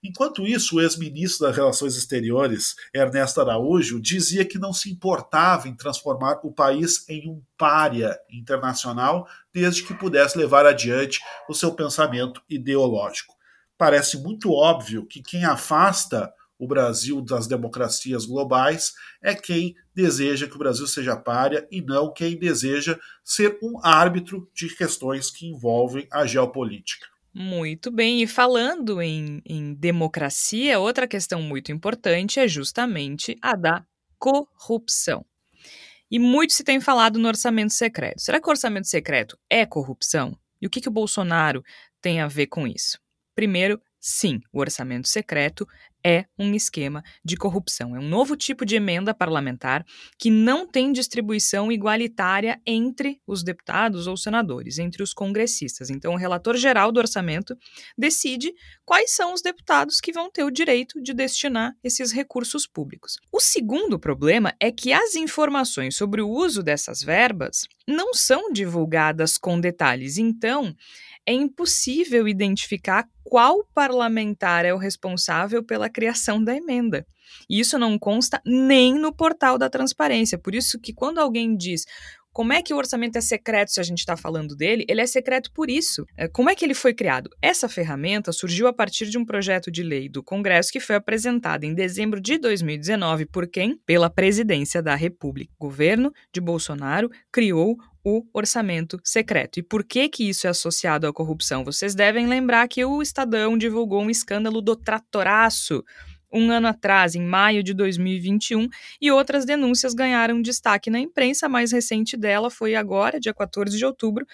Enquanto isso, o ex-ministro das Relações Exteriores, Ernesto Araújo, dizia que não se importava em transformar o país em um pária internacional, desde que pudesse levar adiante o seu pensamento ideológico parece muito óbvio que quem afasta o Brasil das democracias globais é quem deseja que o Brasil seja párea e não quem deseja ser um árbitro de questões que envolvem a geopolítica. Muito bem, e falando em, em democracia, outra questão muito importante é justamente a da corrupção. E muito se tem falado no orçamento secreto. Será que o orçamento secreto é corrupção? E o que, que o Bolsonaro tem a ver com isso? Primeiro, sim, o orçamento secreto é um esquema de corrupção. É um novo tipo de emenda parlamentar que não tem distribuição igualitária entre os deputados ou senadores, entre os congressistas. Então, o relator geral do orçamento decide quais são os deputados que vão ter o direito de destinar esses recursos públicos. O segundo problema é que as informações sobre o uso dessas verbas não são divulgadas com detalhes. Então, é impossível identificar qual parlamentar é o responsável pela criação da emenda. E isso não consta nem no portal da transparência. Por isso que quando alguém diz como é que o orçamento é secreto se a gente está falando dele? Ele é secreto por isso. É, como é que ele foi criado? Essa ferramenta surgiu a partir de um projeto de lei do Congresso que foi apresentado em dezembro de 2019 por quem? Pela Presidência da República. O governo de Bolsonaro criou o orçamento secreto. E por que que isso é associado à corrupção? Vocês devem lembrar que o Estadão divulgou um escândalo do tratoraço um ano atrás, em maio de 2021, e outras denúncias ganharam destaque na imprensa. A mais recente dela foi agora, dia 14 de outubro,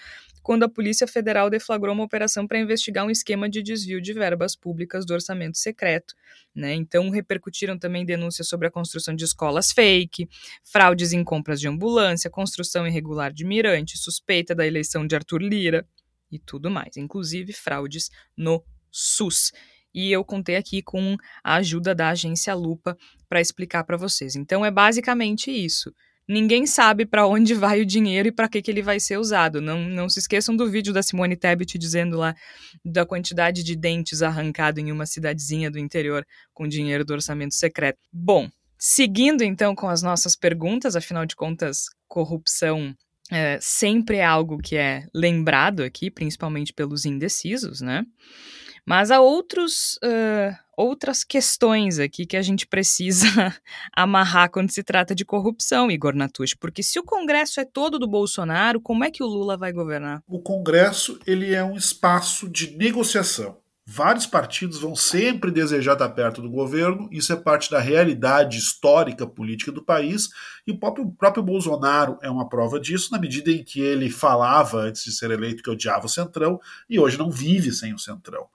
quando a Polícia Federal deflagrou uma operação para investigar um esquema de desvio de verbas públicas do orçamento secreto. Né? Então, repercutiram também denúncias sobre a construção de escolas fake, fraudes em compras de ambulância, construção irregular de mirante, suspeita da eleição de Arthur Lira e tudo mais, inclusive fraudes no SUS e eu contei aqui com a ajuda da agência Lupa para explicar para vocês. Então é basicamente isso. Ninguém sabe para onde vai o dinheiro e para que, que ele vai ser usado. Não, não se esqueçam do vídeo da Simone Tebet dizendo lá da quantidade de dentes arrancado em uma cidadezinha do interior com dinheiro do orçamento secreto. Bom, seguindo então com as nossas perguntas, afinal de contas, corrupção é, sempre é algo que é lembrado aqui, principalmente pelos indecisos, né? Mas há outros, uh, outras questões aqui que a gente precisa amarrar quando se trata de corrupção, Igor Natush, porque se o Congresso é todo do Bolsonaro, como é que o Lula vai governar? O Congresso ele é um espaço de negociação. Vários partidos vão sempre desejar estar perto do governo, isso é parte da realidade histórica política do país, e o próprio, o próprio Bolsonaro é uma prova disso, na medida em que ele falava antes de ser eleito que odiava o Centrão, e hoje não vive sem o Centrão.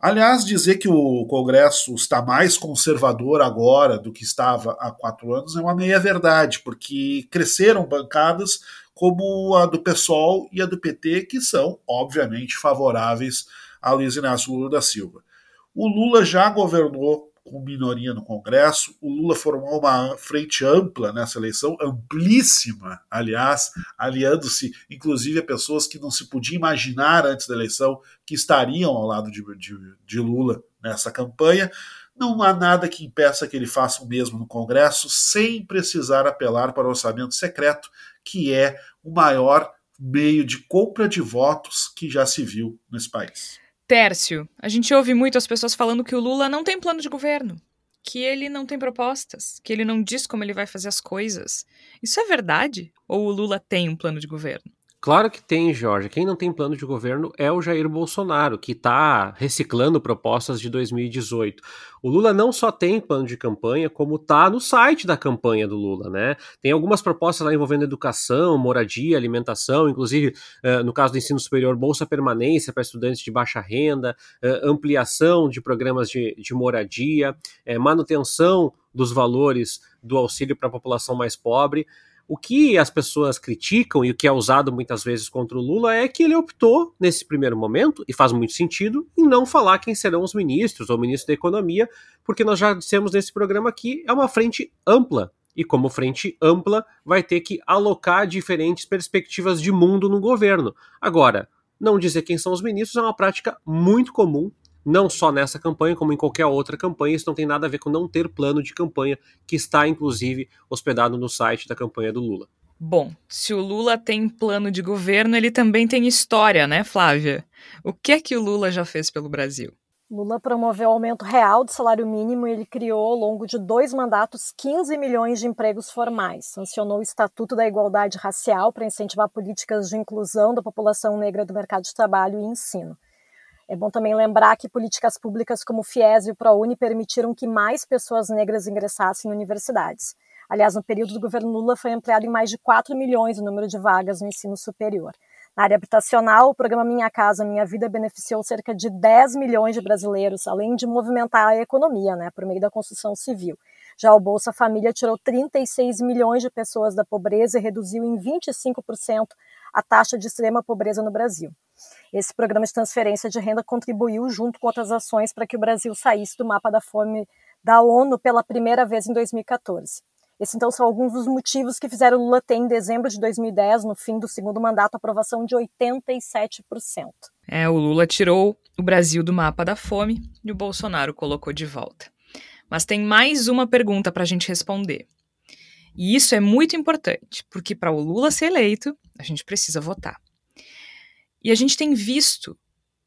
Aliás, dizer que o Congresso está mais conservador agora do que estava há quatro anos é uma meia-verdade, porque cresceram bancadas como a do PSOL e a do PT, que são, obviamente, favoráveis a Luiz Inácio Lula da Silva. O Lula já governou com minoria no Congresso. O Lula formou uma frente ampla nessa eleição, amplíssima, aliás, aliando-se inclusive a pessoas que não se podia imaginar antes da eleição que estariam ao lado de, de, de Lula nessa campanha. Não há nada que impeça que ele faça o mesmo no Congresso, sem precisar apelar para o orçamento secreto, que é o maior meio de compra de votos que já se viu nesse país. Tércio, a gente ouve muito as pessoas falando que o Lula não tem plano de governo, que ele não tem propostas, que ele não diz como ele vai fazer as coisas. Isso é verdade? Ou o Lula tem um plano de governo? Claro que tem, Jorge. Quem não tem plano de governo é o Jair Bolsonaro, que está reciclando propostas de 2018. O Lula não só tem plano de campanha, como está no site da campanha do Lula, né? Tem algumas propostas lá envolvendo educação, moradia, alimentação, inclusive, uh, no caso do ensino superior, bolsa permanência para estudantes de baixa renda, uh, ampliação de programas de, de moradia, uh, manutenção dos valores do auxílio para a população mais pobre. O que as pessoas criticam e o que é usado muitas vezes contra o Lula é que ele optou, nesse primeiro momento, e faz muito sentido, em não falar quem serão os ministros ou ministro da Economia, porque nós já dissemos nesse programa que é uma frente ampla. E como frente ampla, vai ter que alocar diferentes perspectivas de mundo no governo. Agora, não dizer quem são os ministros é uma prática muito comum não só nessa campanha, como em qualquer outra campanha. Isso não tem nada a ver com não ter plano de campanha, que está inclusive hospedado no site da campanha do Lula. Bom, se o Lula tem plano de governo, ele também tem história, né, Flávia? O que é que o Lula já fez pelo Brasil? Lula promoveu o aumento real do salário mínimo e ele criou, ao longo de dois mandatos, 15 milhões de empregos formais. Sancionou o Estatuto da Igualdade Racial para incentivar políticas de inclusão da população negra do mercado de trabalho e ensino. É bom também lembrar que políticas públicas como o FIES e o ProUni permitiram que mais pessoas negras ingressassem em universidades. Aliás, no período do governo Lula foi ampliado em mais de 4 milhões o número de vagas no ensino superior. Na área habitacional, o programa Minha Casa Minha Vida beneficiou cerca de 10 milhões de brasileiros, além de movimentar a economia, né, por meio da construção civil. Já o Bolsa Família tirou 36 milhões de pessoas da pobreza e reduziu em 25% a taxa de extrema pobreza no Brasil. Esse programa de transferência de renda contribuiu, junto com outras ações, para que o Brasil saísse do mapa da fome da ONU pela primeira vez em 2014. Esses, então, são alguns dos motivos que fizeram Lula ter, em dezembro de 2010, no fim do segundo mandato, aprovação de 87%. É, o Lula tirou o Brasil do mapa da fome e o Bolsonaro colocou de volta. Mas tem mais uma pergunta para a gente responder. E isso é muito importante, porque para o Lula ser eleito, a gente precisa votar. E a gente tem visto,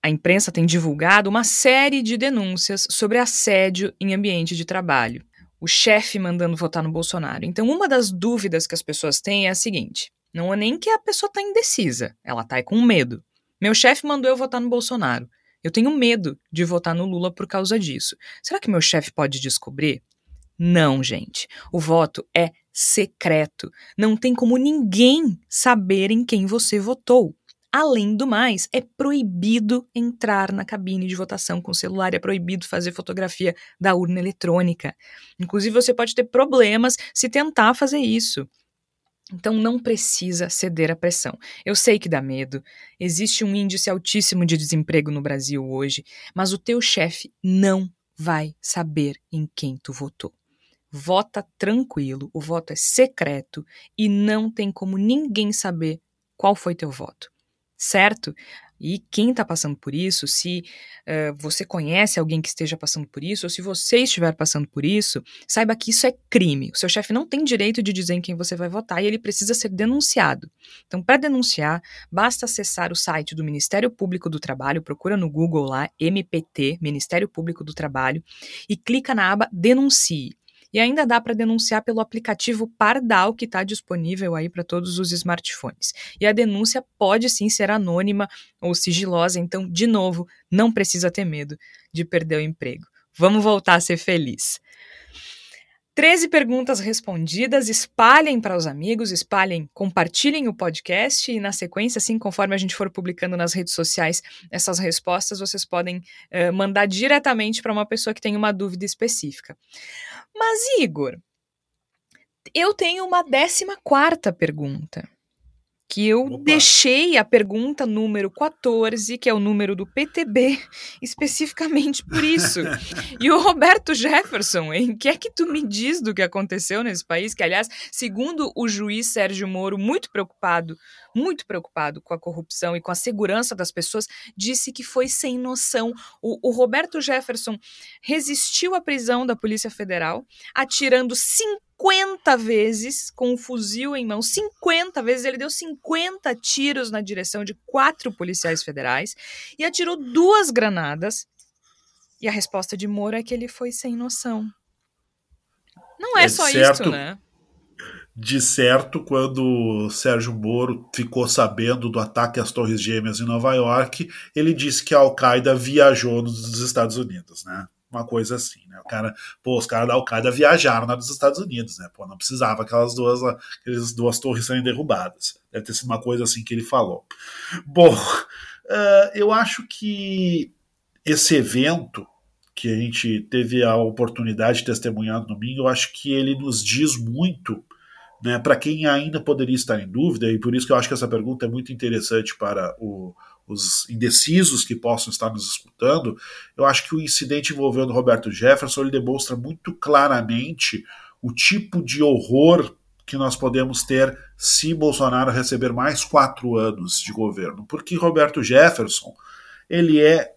a imprensa tem divulgado uma série de denúncias sobre assédio em ambiente de trabalho o chefe mandando votar no Bolsonaro. Então, uma das dúvidas que as pessoas têm é a seguinte: não é nem que a pessoa está indecisa, ela está com medo. Meu chefe mandou eu votar no Bolsonaro. Eu tenho medo de votar no Lula por causa disso. Será que meu chefe pode descobrir? Não, gente. O voto é secreto. Não tem como ninguém saber em quem você votou. Além do mais, é proibido entrar na cabine de votação com celular, é proibido fazer fotografia da urna eletrônica. Inclusive, você pode ter problemas se tentar fazer isso. Então não precisa ceder à pressão. Eu sei que dá medo, existe um índice altíssimo de desemprego no Brasil hoje, mas o teu chefe não vai saber em quem tu votou. Vota tranquilo, o voto é secreto e não tem como ninguém saber qual foi teu voto certo? E quem está passando por isso, se uh, você conhece alguém que esteja passando por isso, ou se você estiver passando por isso, saiba que isso é crime. O seu chefe não tem direito de dizer em quem você vai votar e ele precisa ser denunciado. Então, para denunciar, basta acessar o site do Ministério Público do Trabalho, procura no Google lá, MPT, Ministério Público do Trabalho, e clica na aba Denuncie. E ainda dá para denunciar pelo aplicativo Pardal, que está disponível aí para todos os smartphones. E a denúncia pode sim ser anônima ou sigilosa, então, de novo, não precisa ter medo de perder o emprego. Vamos voltar a ser feliz. 13 perguntas respondidas, espalhem para os amigos, espalhem, compartilhem o podcast e na sequência, assim, conforme a gente for publicando nas redes sociais essas respostas, vocês podem uh, mandar diretamente para uma pessoa que tem uma dúvida específica. Mas, Igor, eu tenho uma décima quarta pergunta que eu Opa. deixei a pergunta número 14, que é o número do PTB, especificamente por isso. e o Roberto Jefferson, em que é que tu me diz do que aconteceu nesse país? Que, aliás, segundo o juiz Sérgio Moro, muito preocupado, muito preocupado com a corrupção e com a segurança das pessoas, disse que foi sem noção. O, o Roberto Jefferson resistiu à prisão da Polícia Federal, atirando 50 50 vezes com um fuzil em mão, 50 vezes, ele deu 50 tiros na direção de quatro policiais federais e atirou duas granadas. E a resposta de Moro é que ele foi sem noção. Não é, é só certo, isso, né? De certo, quando Sérgio Moro ficou sabendo do ataque às Torres Gêmeas em Nova York, ele disse que a Al-Qaeda viajou nos Estados Unidos, né? uma coisa assim, né? O cara, pô, os caras da Al-Qaeda viajaram dos Estados Unidos, né? Pô, não precisava aquelas duas, aquelas duas torres serem derrubadas. Deve ter sido uma coisa assim que ele falou. Bom, uh, eu acho que esse evento que a gente teve a oportunidade de testemunhar no domingo, eu acho que ele nos diz muito, né? Para quem ainda poderia estar em dúvida, e por isso que eu acho que essa pergunta é muito interessante para o os indecisos que possam estar nos escutando, eu acho que o incidente envolvendo Roberto Jefferson ele demonstra muito claramente o tipo de horror que nós podemos ter se Bolsonaro receber mais quatro anos de governo, porque Roberto Jefferson ele é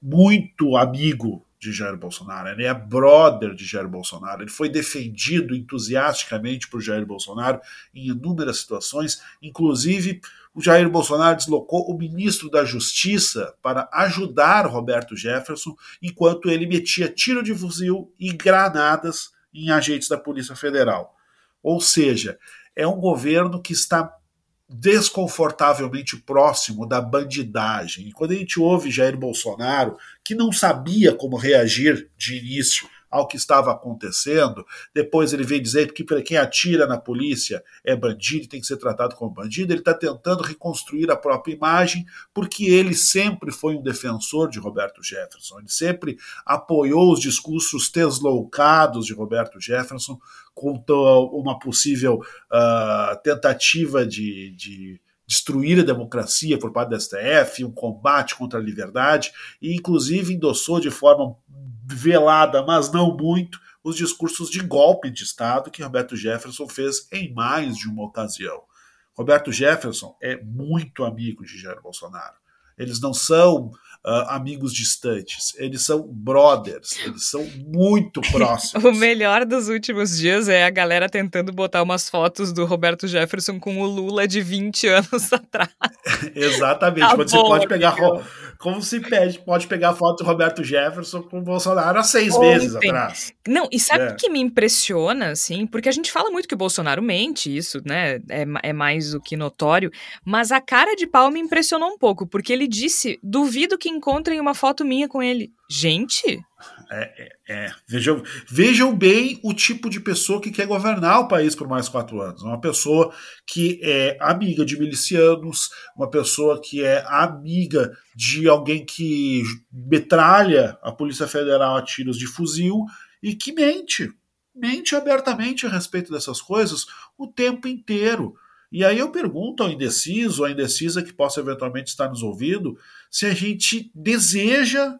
muito amigo de Jair Bolsonaro, ele é brother de Jair Bolsonaro, ele foi defendido entusiasticamente por Jair Bolsonaro em inúmeras situações, inclusive o Jair Bolsonaro deslocou o ministro da Justiça para ajudar Roberto Jefferson enquanto ele metia tiro de fuzil e granadas em agentes da Polícia Federal. Ou seja, é um governo que está desconfortavelmente próximo da bandidagem. E quando a gente ouve Jair Bolsonaro, que não sabia como reagir de início ao que estava acontecendo. Depois ele vem dizer que quem atira na polícia é bandido e tem que ser tratado como bandido. Ele está tentando reconstruir a própria imagem, porque ele sempre foi um defensor de Roberto Jefferson. Ele sempre apoiou os discursos tesloucados de Roberto Jefferson contra uma possível uh, tentativa de, de destruir a democracia por parte da STF, um combate contra a liberdade, e inclusive endossou de forma velada, mas não muito, os discursos de golpe de Estado que Roberto Jefferson fez em mais de uma ocasião. Roberto Jefferson é muito amigo de Jair Bolsonaro. Eles não são uh, amigos distantes, eles são brothers, eles são muito próximos. o melhor dos últimos dias é a galera tentando botar umas fotos do Roberto Jefferson com o Lula de 20 anos atrás. Exatamente, tá quando bom, você pode pegar como se pede, pode pegar foto do Roberto Jefferson com o Bolsonaro há seis Ontem. meses atrás. Não, e sabe o é. que me impressiona, assim? Porque a gente fala muito que o Bolsonaro mente, isso, né? É, é mais do que notório, mas a cara de pau me impressionou um pouco, porque ele disse: duvido que encontrem uma foto minha com ele. Gente. É, é, é, Vejam, vejam bem o tipo de pessoa que quer governar o país por mais quatro anos. Uma pessoa que é amiga de milicianos, uma pessoa que é amiga de alguém que metralha a Polícia Federal a tiros de fuzil e que mente. Mente abertamente a respeito dessas coisas o tempo inteiro. E aí eu pergunto ao indeciso, à indecisa que possa eventualmente estar nos ouvindo, se a gente deseja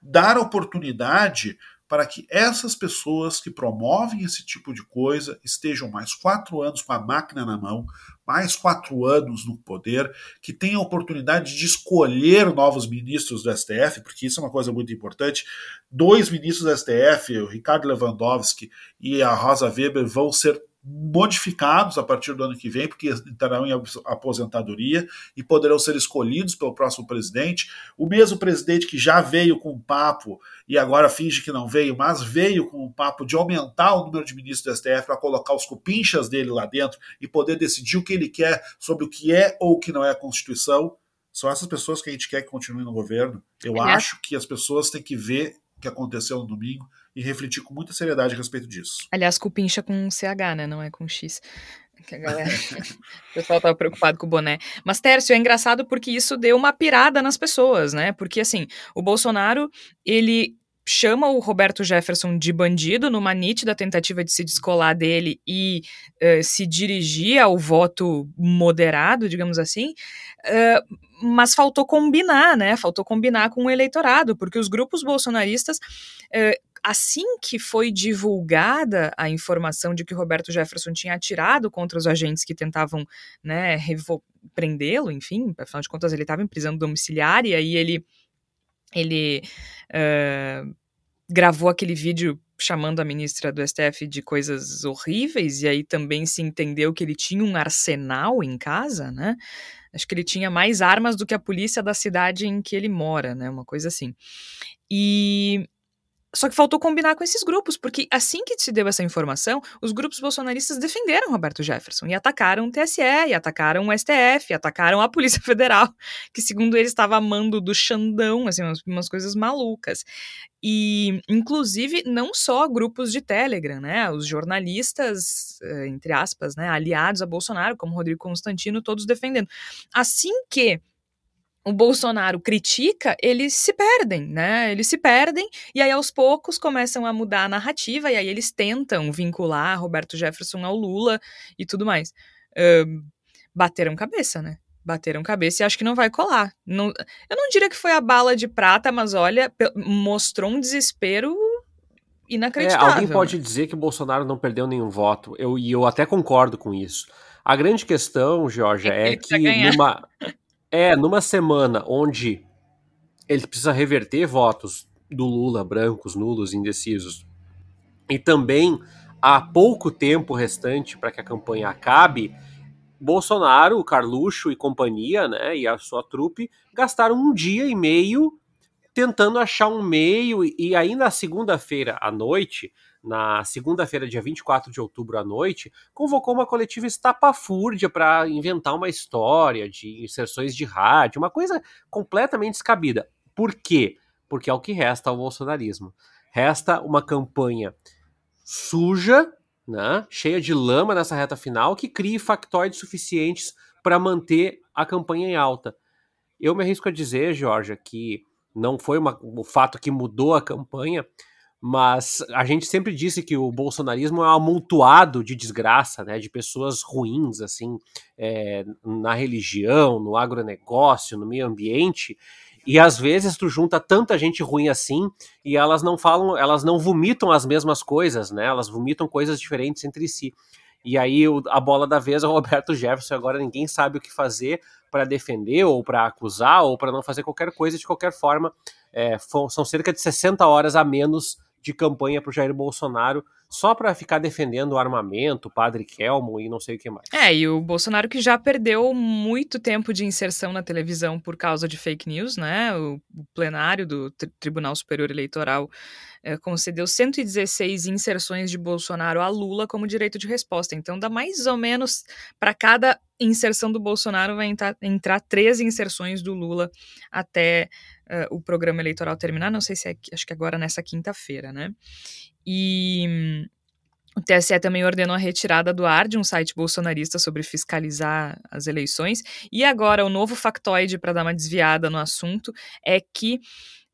dar oportunidade para que essas pessoas que promovem esse tipo de coisa estejam mais quatro anos com a máquina na mão, mais quatro anos no poder, que tenham a oportunidade de escolher novos ministros do STF, porque isso é uma coisa muito importante. Dois ministros do STF, o Ricardo Lewandowski e a Rosa Weber, vão ser modificados a partir do ano que vem, porque entrarão em aposentadoria e poderão ser escolhidos pelo próximo presidente. O mesmo presidente que já veio com um papo e agora finge que não veio, mas veio com um papo de aumentar o número de ministros do STF para colocar os cupinchas dele lá dentro e poder decidir o que ele quer sobre o que é ou o que não é a Constituição. São essas pessoas que a gente quer que continuem no governo. Eu é. acho que as pessoas têm que ver o que aconteceu no domingo e refletir com muita seriedade a respeito disso. Aliás, cupincha com CH, né? Não é com X. Que a galera. o pessoal tava preocupado com o boné. Mas, Tércio, é engraçado porque isso deu uma pirada nas pessoas, né? Porque, assim, o Bolsonaro, ele chama o Roberto Jefferson de bandido numa nítida tentativa de se descolar dele e uh, se dirigir ao voto moderado, digamos assim, uh, mas faltou combinar, né? Faltou combinar com o eleitorado, porque os grupos bolsonaristas uh, assim que foi divulgada a informação de que Roberto Jefferson tinha atirado contra os agentes que tentavam né, prendê-lo, enfim, afinal de contas ele estava em prisão domiciliar e aí ele, ele uh, gravou aquele vídeo chamando a ministra do STF de coisas horríveis e aí também se entendeu que ele tinha um arsenal em casa, né? Acho que ele tinha mais armas do que a polícia da cidade em que ele mora, né? Uma coisa assim. E só que faltou combinar com esses grupos, porque assim que se deu essa informação, os grupos bolsonaristas defenderam Roberto Jefferson e atacaram o TSE, e atacaram o STF, e atacaram a Polícia Federal, que segundo eles estava amando do Xandão, assim, umas, umas, coisas malucas. E, inclusive, não só grupos de Telegram, né? Os jornalistas, eh, entre aspas, né, aliados a Bolsonaro, como Rodrigo Constantino, todos defendendo. Assim que o Bolsonaro critica, eles se perdem, né? Eles se perdem e aí aos poucos começam a mudar a narrativa e aí eles tentam vincular Roberto Jefferson ao Lula e tudo mais. Uh, bateram cabeça, né? Bateram cabeça e acho que não vai colar. Não, eu não diria que foi a bala de prata, mas olha, mostrou um desespero inacreditável. É, alguém pode dizer que o Bolsonaro não perdeu nenhum voto, eu, e eu até concordo com isso. A grande questão, Georgia, é, é que numa é, numa semana onde ele precisa reverter votos do Lula, brancos, nulos, indecisos, e também há pouco tempo restante para que a campanha acabe, Bolsonaro, Carluxo e companhia, né, e a sua trupe, gastaram um dia e meio tentando achar um meio, e aí na segunda-feira à noite, na segunda-feira, dia 24 de outubro à noite, convocou uma coletiva estapafúrdia para inventar uma história de inserções de rádio, uma coisa completamente descabida. Por quê? Porque é o que resta ao bolsonarismo. Resta uma campanha suja, né, cheia de lama nessa reta final, que crie factoides suficientes para manter a campanha em alta. Eu me arrisco a dizer, Georgia, que não foi uma, o fato que mudou a campanha, mas a gente sempre disse que o bolsonarismo é um amontoado de desgraça, né, de pessoas ruins, assim, é, na religião, no agronegócio, no meio ambiente, e às vezes tu junta tanta gente ruim assim e elas não falam, elas não vomitam as mesmas coisas, né, elas vomitam coisas diferentes entre si. E aí o, a bola da vez é o Roberto Jefferson, agora ninguém sabe o que fazer para defender ou para acusar ou para não fazer qualquer coisa de qualquer forma. É, são cerca de 60 horas a menos de campanha para o Jair Bolsonaro só para ficar defendendo o armamento, o padre Kelmo e não sei o que mais. É, e o Bolsonaro que já perdeu muito tempo de inserção na televisão por causa de fake news, né? O, plenário do Tribunal Superior Eleitoral é, concedeu 116 inserções de Bolsonaro a Lula como direito de resposta. Então dá mais ou menos para cada inserção do Bolsonaro vai entrar, entrar 13 inserções do Lula até uh, o programa eleitoral terminar. Não sei se é, acho que agora nessa quinta-feira, né? E o TSE também ordenou a retirada do ar de um site bolsonarista sobre fiscalizar as eleições. E agora, o novo factoide, para dar uma desviada no assunto, é que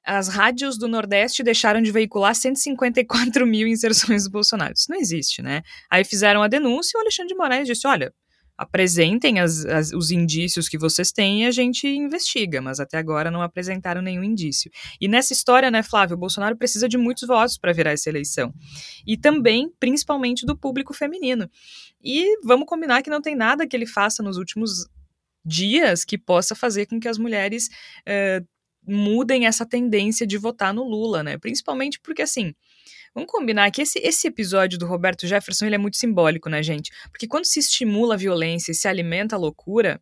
as rádios do Nordeste deixaram de veicular 154 mil inserções do Bolsonaro. Isso não existe, né? Aí fizeram a denúncia e o Alexandre de Moraes disse: olha, apresentem as, as, os indícios que vocês têm e a gente investiga, mas até agora não apresentaram nenhum indício. E nessa história, né, Flávio, o Bolsonaro precisa de muitos votos para virar essa eleição. E também, principalmente, do público feminino. E vamos combinar que não tem nada que ele faça nos últimos dias que possa fazer com que as mulheres uh, mudem essa tendência de votar no Lula, né? Principalmente porque, assim, Vamos combinar que esse, esse episódio do Roberto Jefferson ele é muito simbólico, né, gente? Porque quando se estimula a violência e se alimenta a loucura,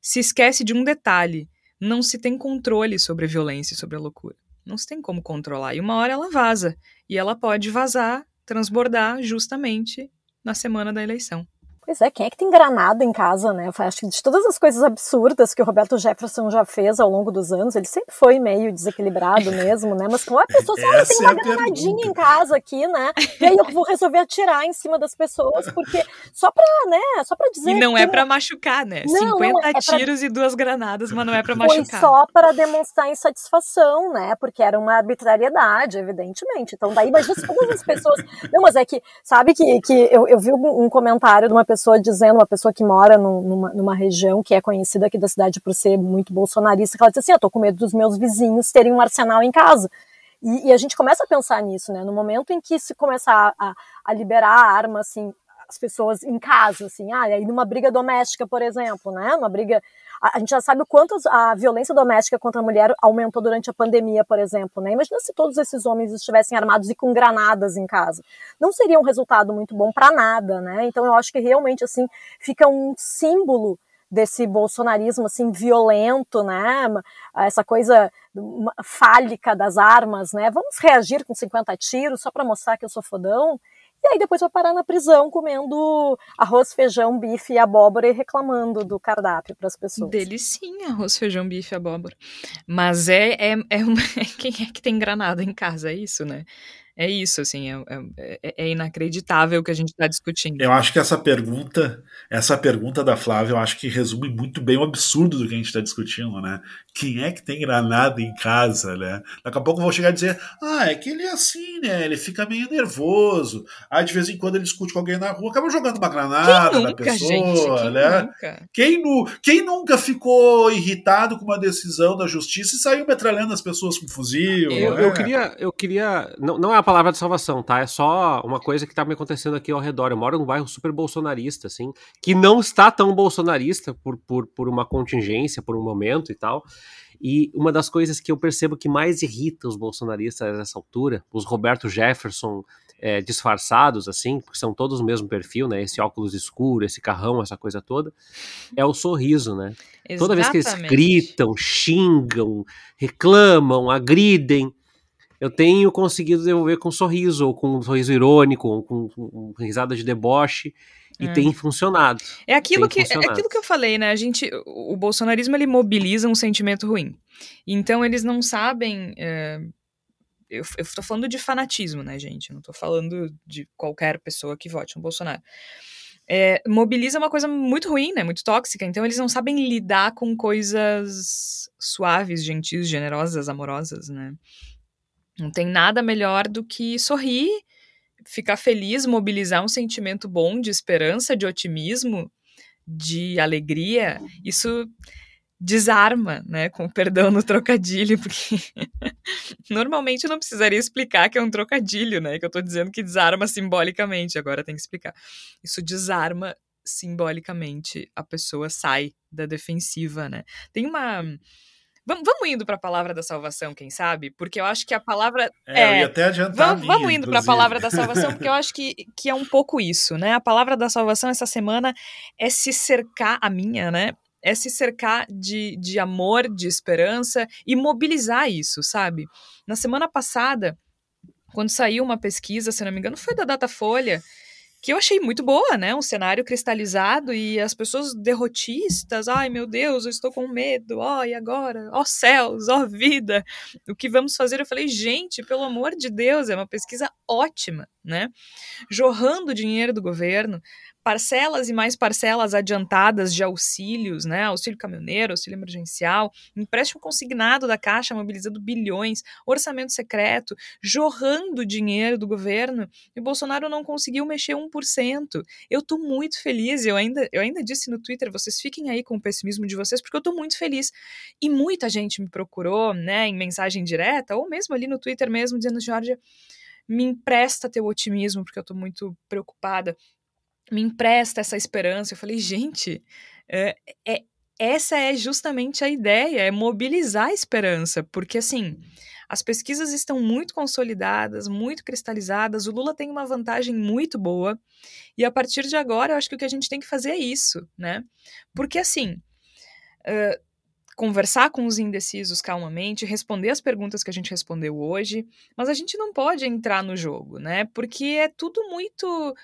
se esquece de um detalhe: não se tem controle sobre a violência e sobre a loucura. Não se tem como controlar. E uma hora ela vaza. E ela pode vazar, transbordar justamente na semana da eleição. Pois é, quem é que tem granada em casa, né? Acho que de todas as coisas absurdas que o Roberto Jefferson já fez ao longo dos anos, ele sempre foi meio desequilibrado mesmo, né? Mas como a pessoa só tem uma é granadinha em casa aqui, né? E aí eu vou resolver atirar em cima das pessoas, porque só pra, né? Só pra dizer. E não é pra machucar, né? Não, 50 não é tiros pra... e duas granadas, mas não é pra machucar. Foi só para demonstrar insatisfação, né? Porque era uma arbitrariedade, evidentemente. Então, daí, imagina todas as pessoas. Não, mas é que, sabe que, que eu, eu vi um comentário de uma pessoa pessoa dizendo, uma pessoa que mora numa, numa região que é conhecida aqui da cidade por ser muito bolsonarista, que ela diz assim, eu tô com medo dos meus vizinhos terem um arsenal em casa. E, e a gente começa a pensar nisso, né? No momento em que se começar a, a liberar a arma, assim, as pessoas em casa, assim, ah, aí numa briga doméstica, por exemplo, né? Uma briga a, gente já sabe o quanto a violência doméstica contra a mulher aumentou durante a pandemia, por exemplo, né? Imagina se todos esses homens estivessem armados e com granadas em casa. Não seria um resultado muito bom para nada, né? Então eu acho que realmente assim fica um símbolo desse bolsonarismo assim violento, né? Essa coisa fálica das armas, né? Vamos reagir com 50 tiros só para mostrar que eu sou fodão. E aí depois vai parar na prisão comendo arroz, feijão, bife e abóbora e reclamando do cardápio para as pessoas. Delicinha, arroz, feijão, bife e abóbora. Mas é, é, é uma, quem é que tem granada em casa, é isso, né? É isso, assim, é, é, é inacreditável o que a gente está discutindo. Eu acho que essa pergunta, essa pergunta da Flávia, eu acho que resume muito bem o absurdo do que a gente está discutindo, né? Quem é que tem granada em casa, né? Daqui a pouco eu vou chegar a dizer, ah, é que ele é assim, né? Ele fica meio nervoso. Aí de vez em quando ele discute com alguém na rua, acaba jogando uma granada quem nunca, na pessoa, gente? Quem né? Nunca? Quem, nu quem nunca ficou irritado com uma decisão da justiça e saiu metralhando as pessoas com fuzil? Eu, né? eu queria, eu queria, não, não é a palavra de salvação, tá? É só uma coisa que tá me acontecendo aqui ao redor. Eu moro num bairro super bolsonarista, assim, que não está tão bolsonarista por, por, por uma contingência, por um momento e tal. E uma das coisas que eu percebo que mais irrita os bolsonaristas nessa altura, os Roberto Jefferson é, disfarçados, assim, porque são todos o mesmo perfil, né? Esse óculos escuro, esse carrão, essa coisa toda, é o sorriso, né? Exatamente. Toda vez que eles gritam, xingam, reclamam, agridem, eu tenho conseguido devolver com um sorriso, ou com um sorriso irônico, ou com, com, com risada de deboche, e é. tem funcionado. É aquilo que funcionado. é aquilo que eu falei, né? A gente, o bolsonarismo ele mobiliza um sentimento ruim. Então eles não sabem. É, eu, tô falando de fanatismo, né, gente? não tô falando de qualquer pessoa que vote no Bolsonaro. É, mobiliza uma coisa muito ruim, né? Muito tóxica. Então eles não sabem lidar com coisas suaves, gentis, generosas, amorosas, né? Não tem nada melhor do que sorrir, ficar feliz, mobilizar um sentimento bom de esperança, de otimismo, de alegria. Isso desarma, né, com perdão no trocadilho, porque normalmente não precisaria explicar que é um trocadilho, né, que eu tô dizendo que desarma simbolicamente, agora tem que explicar. Isso desarma simbolicamente, a pessoa sai da defensiva, né. Tem uma Vamos, vamos indo para a palavra da salvação, quem sabe? Porque eu acho que a palavra. É, é eu ia até adiantar. Vamos, minha, vamos indo para a palavra da salvação, porque eu acho que, que é um pouco isso, né? A palavra da salvação essa semana é se cercar, a minha, né? É se cercar de, de amor, de esperança e mobilizar isso, sabe? Na semana passada, quando saiu uma pesquisa, se não me engano, foi da Datafolha, que eu achei muito boa, né? Um cenário cristalizado e as pessoas derrotistas, ai meu Deus, eu estou com medo, ó, oh, e agora? Ó oh, céus, ó oh, vida, o que vamos fazer? Eu falei, gente, pelo amor de Deus, é uma pesquisa ótima, né? Jorrando dinheiro do governo, parcelas e mais parcelas adiantadas de auxílios, né? Auxílio caminhoneiro, auxílio emergencial, empréstimo consignado da Caixa mobilizando bilhões, orçamento secreto, jorrando dinheiro do governo, e Bolsonaro não conseguiu mexer 1%. Eu tô muito feliz, eu ainda, eu ainda disse no Twitter, vocês fiquem aí com o pessimismo de vocês, porque eu tô muito feliz. E muita gente me procurou, né, em mensagem direta, ou mesmo ali no Twitter mesmo, dizendo, Georgia, me empresta teu otimismo, porque eu tô muito preocupada me empresta essa esperança. Eu falei, gente, é, é, essa é justamente a ideia, é mobilizar a esperança, porque assim, as pesquisas estão muito consolidadas, muito cristalizadas, o Lula tem uma vantagem muito boa, e a partir de agora eu acho que o que a gente tem que fazer é isso, né? Porque assim, uh, conversar com os indecisos calmamente, responder as perguntas que a gente respondeu hoje, mas a gente não pode entrar no jogo, né? Porque é tudo muito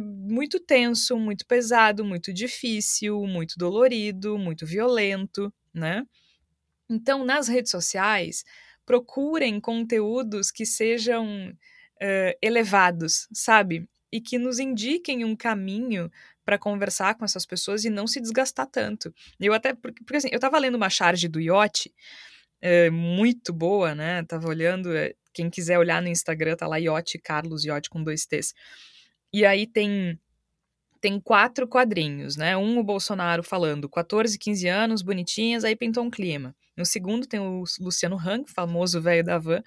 muito tenso, muito pesado, muito difícil, muito dolorido, muito violento, né? Então, nas redes sociais, procurem conteúdos que sejam uh, elevados, sabe? E que nos indiquem um caminho para conversar com essas pessoas e não se desgastar tanto. Eu até, porque, porque assim, eu estava lendo uma charge do Iote, uh, muito boa, né? Tava olhando, uh, quem quiser olhar no Instagram, tá lá Iote Carlos Iote com dois T's. E aí tem tem quatro quadrinhos, né? Um o Bolsonaro falando 14, 15 anos, bonitinhas, aí pintou um clima. No segundo tem o Luciano Hang, famoso velho da van,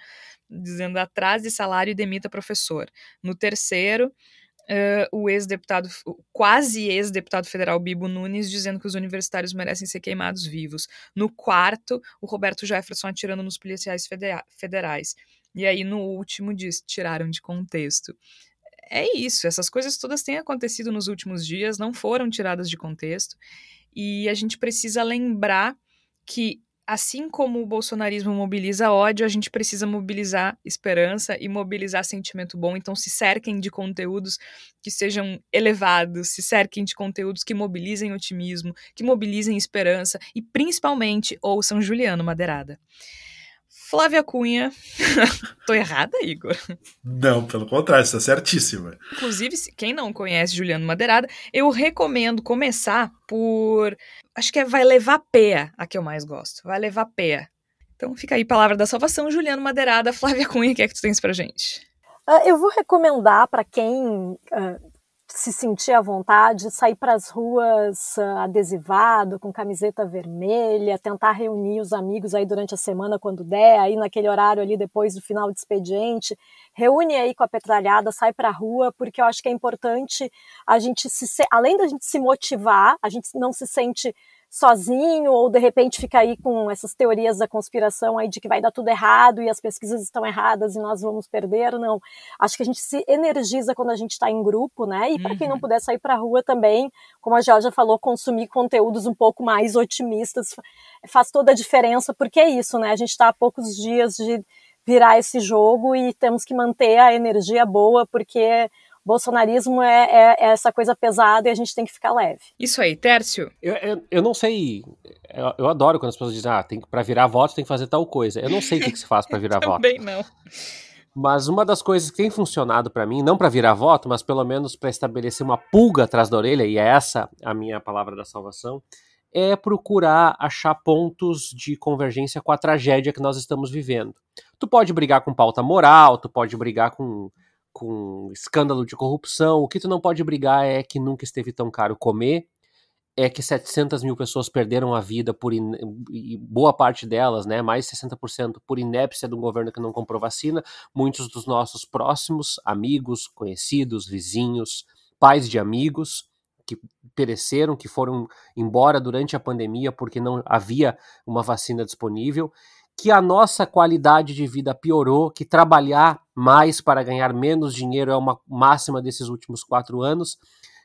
dizendo atrás de salário e demita professor. No terceiro, uh, o ex-deputado, quase ex-deputado federal Bibo Nunes, dizendo que os universitários merecem ser queimados vivos. No quarto, o Roberto Jefferson atirando nos policiais federais. E aí, no último, diz, tiraram de contexto é isso, essas coisas todas têm acontecido nos últimos dias, não foram tiradas de contexto, e a gente precisa lembrar que, assim como o bolsonarismo mobiliza ódio, a gente precisa mobilizar esperança e mobilizar sentimento bom. Então, se cerquem de conteúdos que sejam elevados, se cerquem de conteúdos que mobilizem otimismo, que mobilizem esperança e, principalmente, ouçam Juliano Madeirada. Flávia Cunha. Tô errada, Igor? Não, pelo contrário, está certíssima. Inclusive, quem não conhece Juliano Madeirada, eu recomendo começar por. Acho que é Vai Levar Pé, a que eu mais gosto. Vai Levar Pé. Então fica aí, Palavra da Salvação, Juliano Madeirada, Flávia Cunha, o que é que tu tens pra gente? Uh, eu vou recomendar para quem uh, se sentir à vontade, sair para as ruas uh, adesivado, com camiseta vermelha, tentar reunir os amigos aí durante a semana quando der, aí naquele horário ali depois do final de expediente, reúne aí com a petralhada, sai para a rua, porque eu acho que é importante a gente se além da gente se motivar, a gente não se sente sozinho ou de repente fica aí com essas teorias da conspiração aí de que vai dar tudo errado e as pesquisas estão erradas e nós vamos perder, não. Acho que a gente se energiza quando a gente está em grupo, né? E para quem não uhum. puder sair para a rua também, como a Georgia falou, consumir conteúdos um pouco mais otimistas faz toda a diferença, porque é isso, né? A gente está a poucos dias de virar esse jogo e temos que manter a energia boa, porque bolsonarismo é, é, é, essa coisa pesada e a gente tem que ficar leve. Isso aí, Tércio. Eu, eu, eu não sei. Eu, eu, adoro quando as pessoas dizem, ah, tem, para virar voto tem que fazer tal coisa. Eu não sei o que, que se faz para virar voto. Também não. Mas uma das coisas que tem funcionado para mim, não para virar voto, mas pelo menos para estabelecer uma pulga atrás da orelha, e é essa a minha palavra da salvação, é procurar achar pontos de convergência com a tragédia que nós estamos vivendo. Tu pode brigar com pauta moral, tu pode brigar com com escândalo de corrupção. O que tu não pode brigar é que nunca esteve tão caro comer, é que 700 mil pessoas perderam a vida por in... boa parte delas, né, mais de 60% por inépcia de um governo que não comprou vacina. Muitos dos nossos próximos amigos, conhecidos, vizinhos, pais de amigos que pereceram, que foram embora durante a pandemia porque não havia uma vacina disponível que a nossa qualidade de vida piorou, que trabalhar mais para ganhar menos dinheiro é uma máxima desses últimos quatro anos.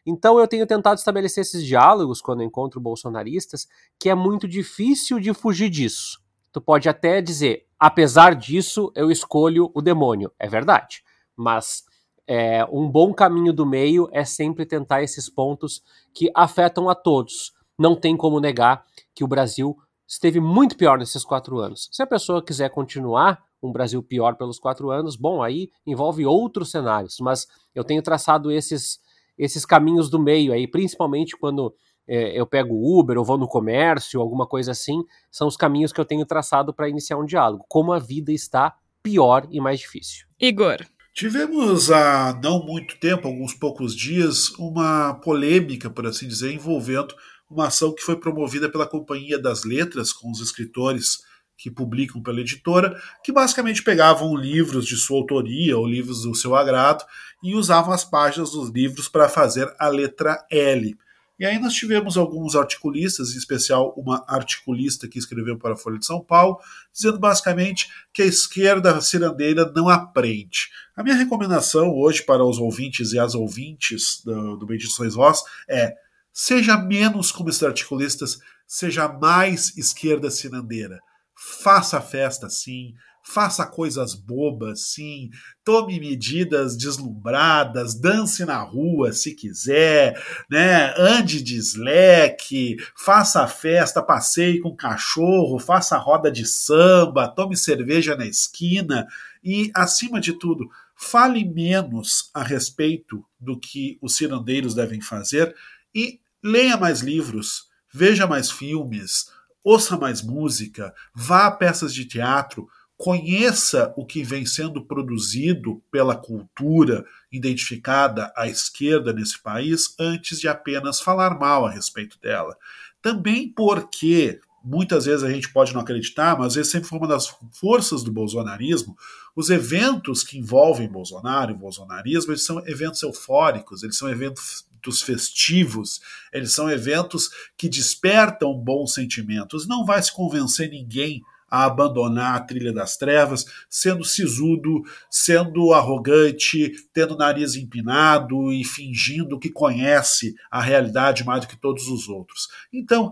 Então eu tenho tentado estabelecer esses diálogos quando encontro bolsonaristas, que é muito difícil de fugir disso. Tu pode até dizer, apesar disso, eu escolho o demônio. É verdade. Mas é, um bom caminho do meio é sempre tentar esses pontos que afetam a todos. Não tem como negar que o Brasil esteve muito pior nesses quatro anos. Se a pessoa quiser continuar um Brasil pior pelos quatro anos, bom, aí envolve outros cenários, mas eu tenho traçado esses, esses caminhos do meio aí, principalmente quando é, eu pego Uber ou vou no comércio, alguma coisa assim, são os caminhos que eu tenho traçado para iniciar um diálogo. Como a vida está pior e mais difícil. Igor. Tivemos há não muito tempo, alguns poucos dias, uma polêmica, por assim dizer, envolvendo uma ação que foi promovida pela Companhia das Letras, com os escritores que publicam pela editora, que basicamente pegavam livros de sua autoria ou livros do seu agrado e usavam as páginas dos livros para fazer a letra L. E aí nós tivemos alguns articulistas, em especial uma articulista que escreveu para a Folha de São Paulo, dizendo basicamente que a esquerda cirandeira não aprende. A minha recomendação hoje para os ouvintes e as ouvintes do, do Bendito Sois Vós é Seja menos como articulistas, seja mais esquerda cirandeira. Faça festa sim, faça coisas bobas sim, tome medidas deslumbradas, dance na rua se quiser, né? Ande de slack, faça festa, passeie com cachorro, faça roda de samba, tome cerveja na esquina e acima de tudo, fale menos a respeito do que os cirandeiros devem fazer e leia mais livros, veja mais filmes, ouça mais música, vá a peças de teatro, conheça o que vem sendo produzido pela cultura identificada à esquerda nesse país antes de apenas falar mal a respeito dela. Também porque muitas vezes a gente pode não acreditar, mas esse sempre foi uma das forças do bolsonarismo. Os eventos que envolvem Bolsonaro e bolsonarismo, eles são eventos eufóricos, eles são eventos festivos, eles são eventos que despertam bons sentimentos. Não vai se convencer ninguém a abandonar a trilha das trevas, sendo sisudo, sendo arrogante, tendo nariz empinado e fingindo que conhece a realidade mais do que todos os outros. Então,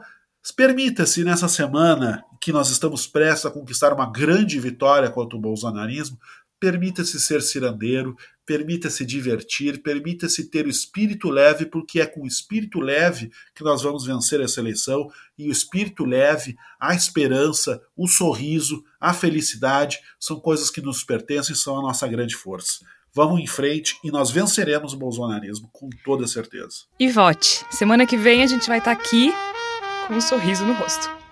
permita-se nessa semana que nós estamos prestes a conquistar uma grande vitória contra o bolsonarismo, permita-se ser cirandeiro, permita-se divertir, permita-se ter o espírito leve, porque é com o espírito leve que nós vamos vencer essa eleição. E o espírito leve, a esperança, o sorriso, a felicidade são coisas que nos pertencem e são a nossa grande força. Vamos em frente e nós venceremos o bolsonarismo, com toda certeza. E vote. Semana que vem a gente vai estar aqui com um sorriso no rosto.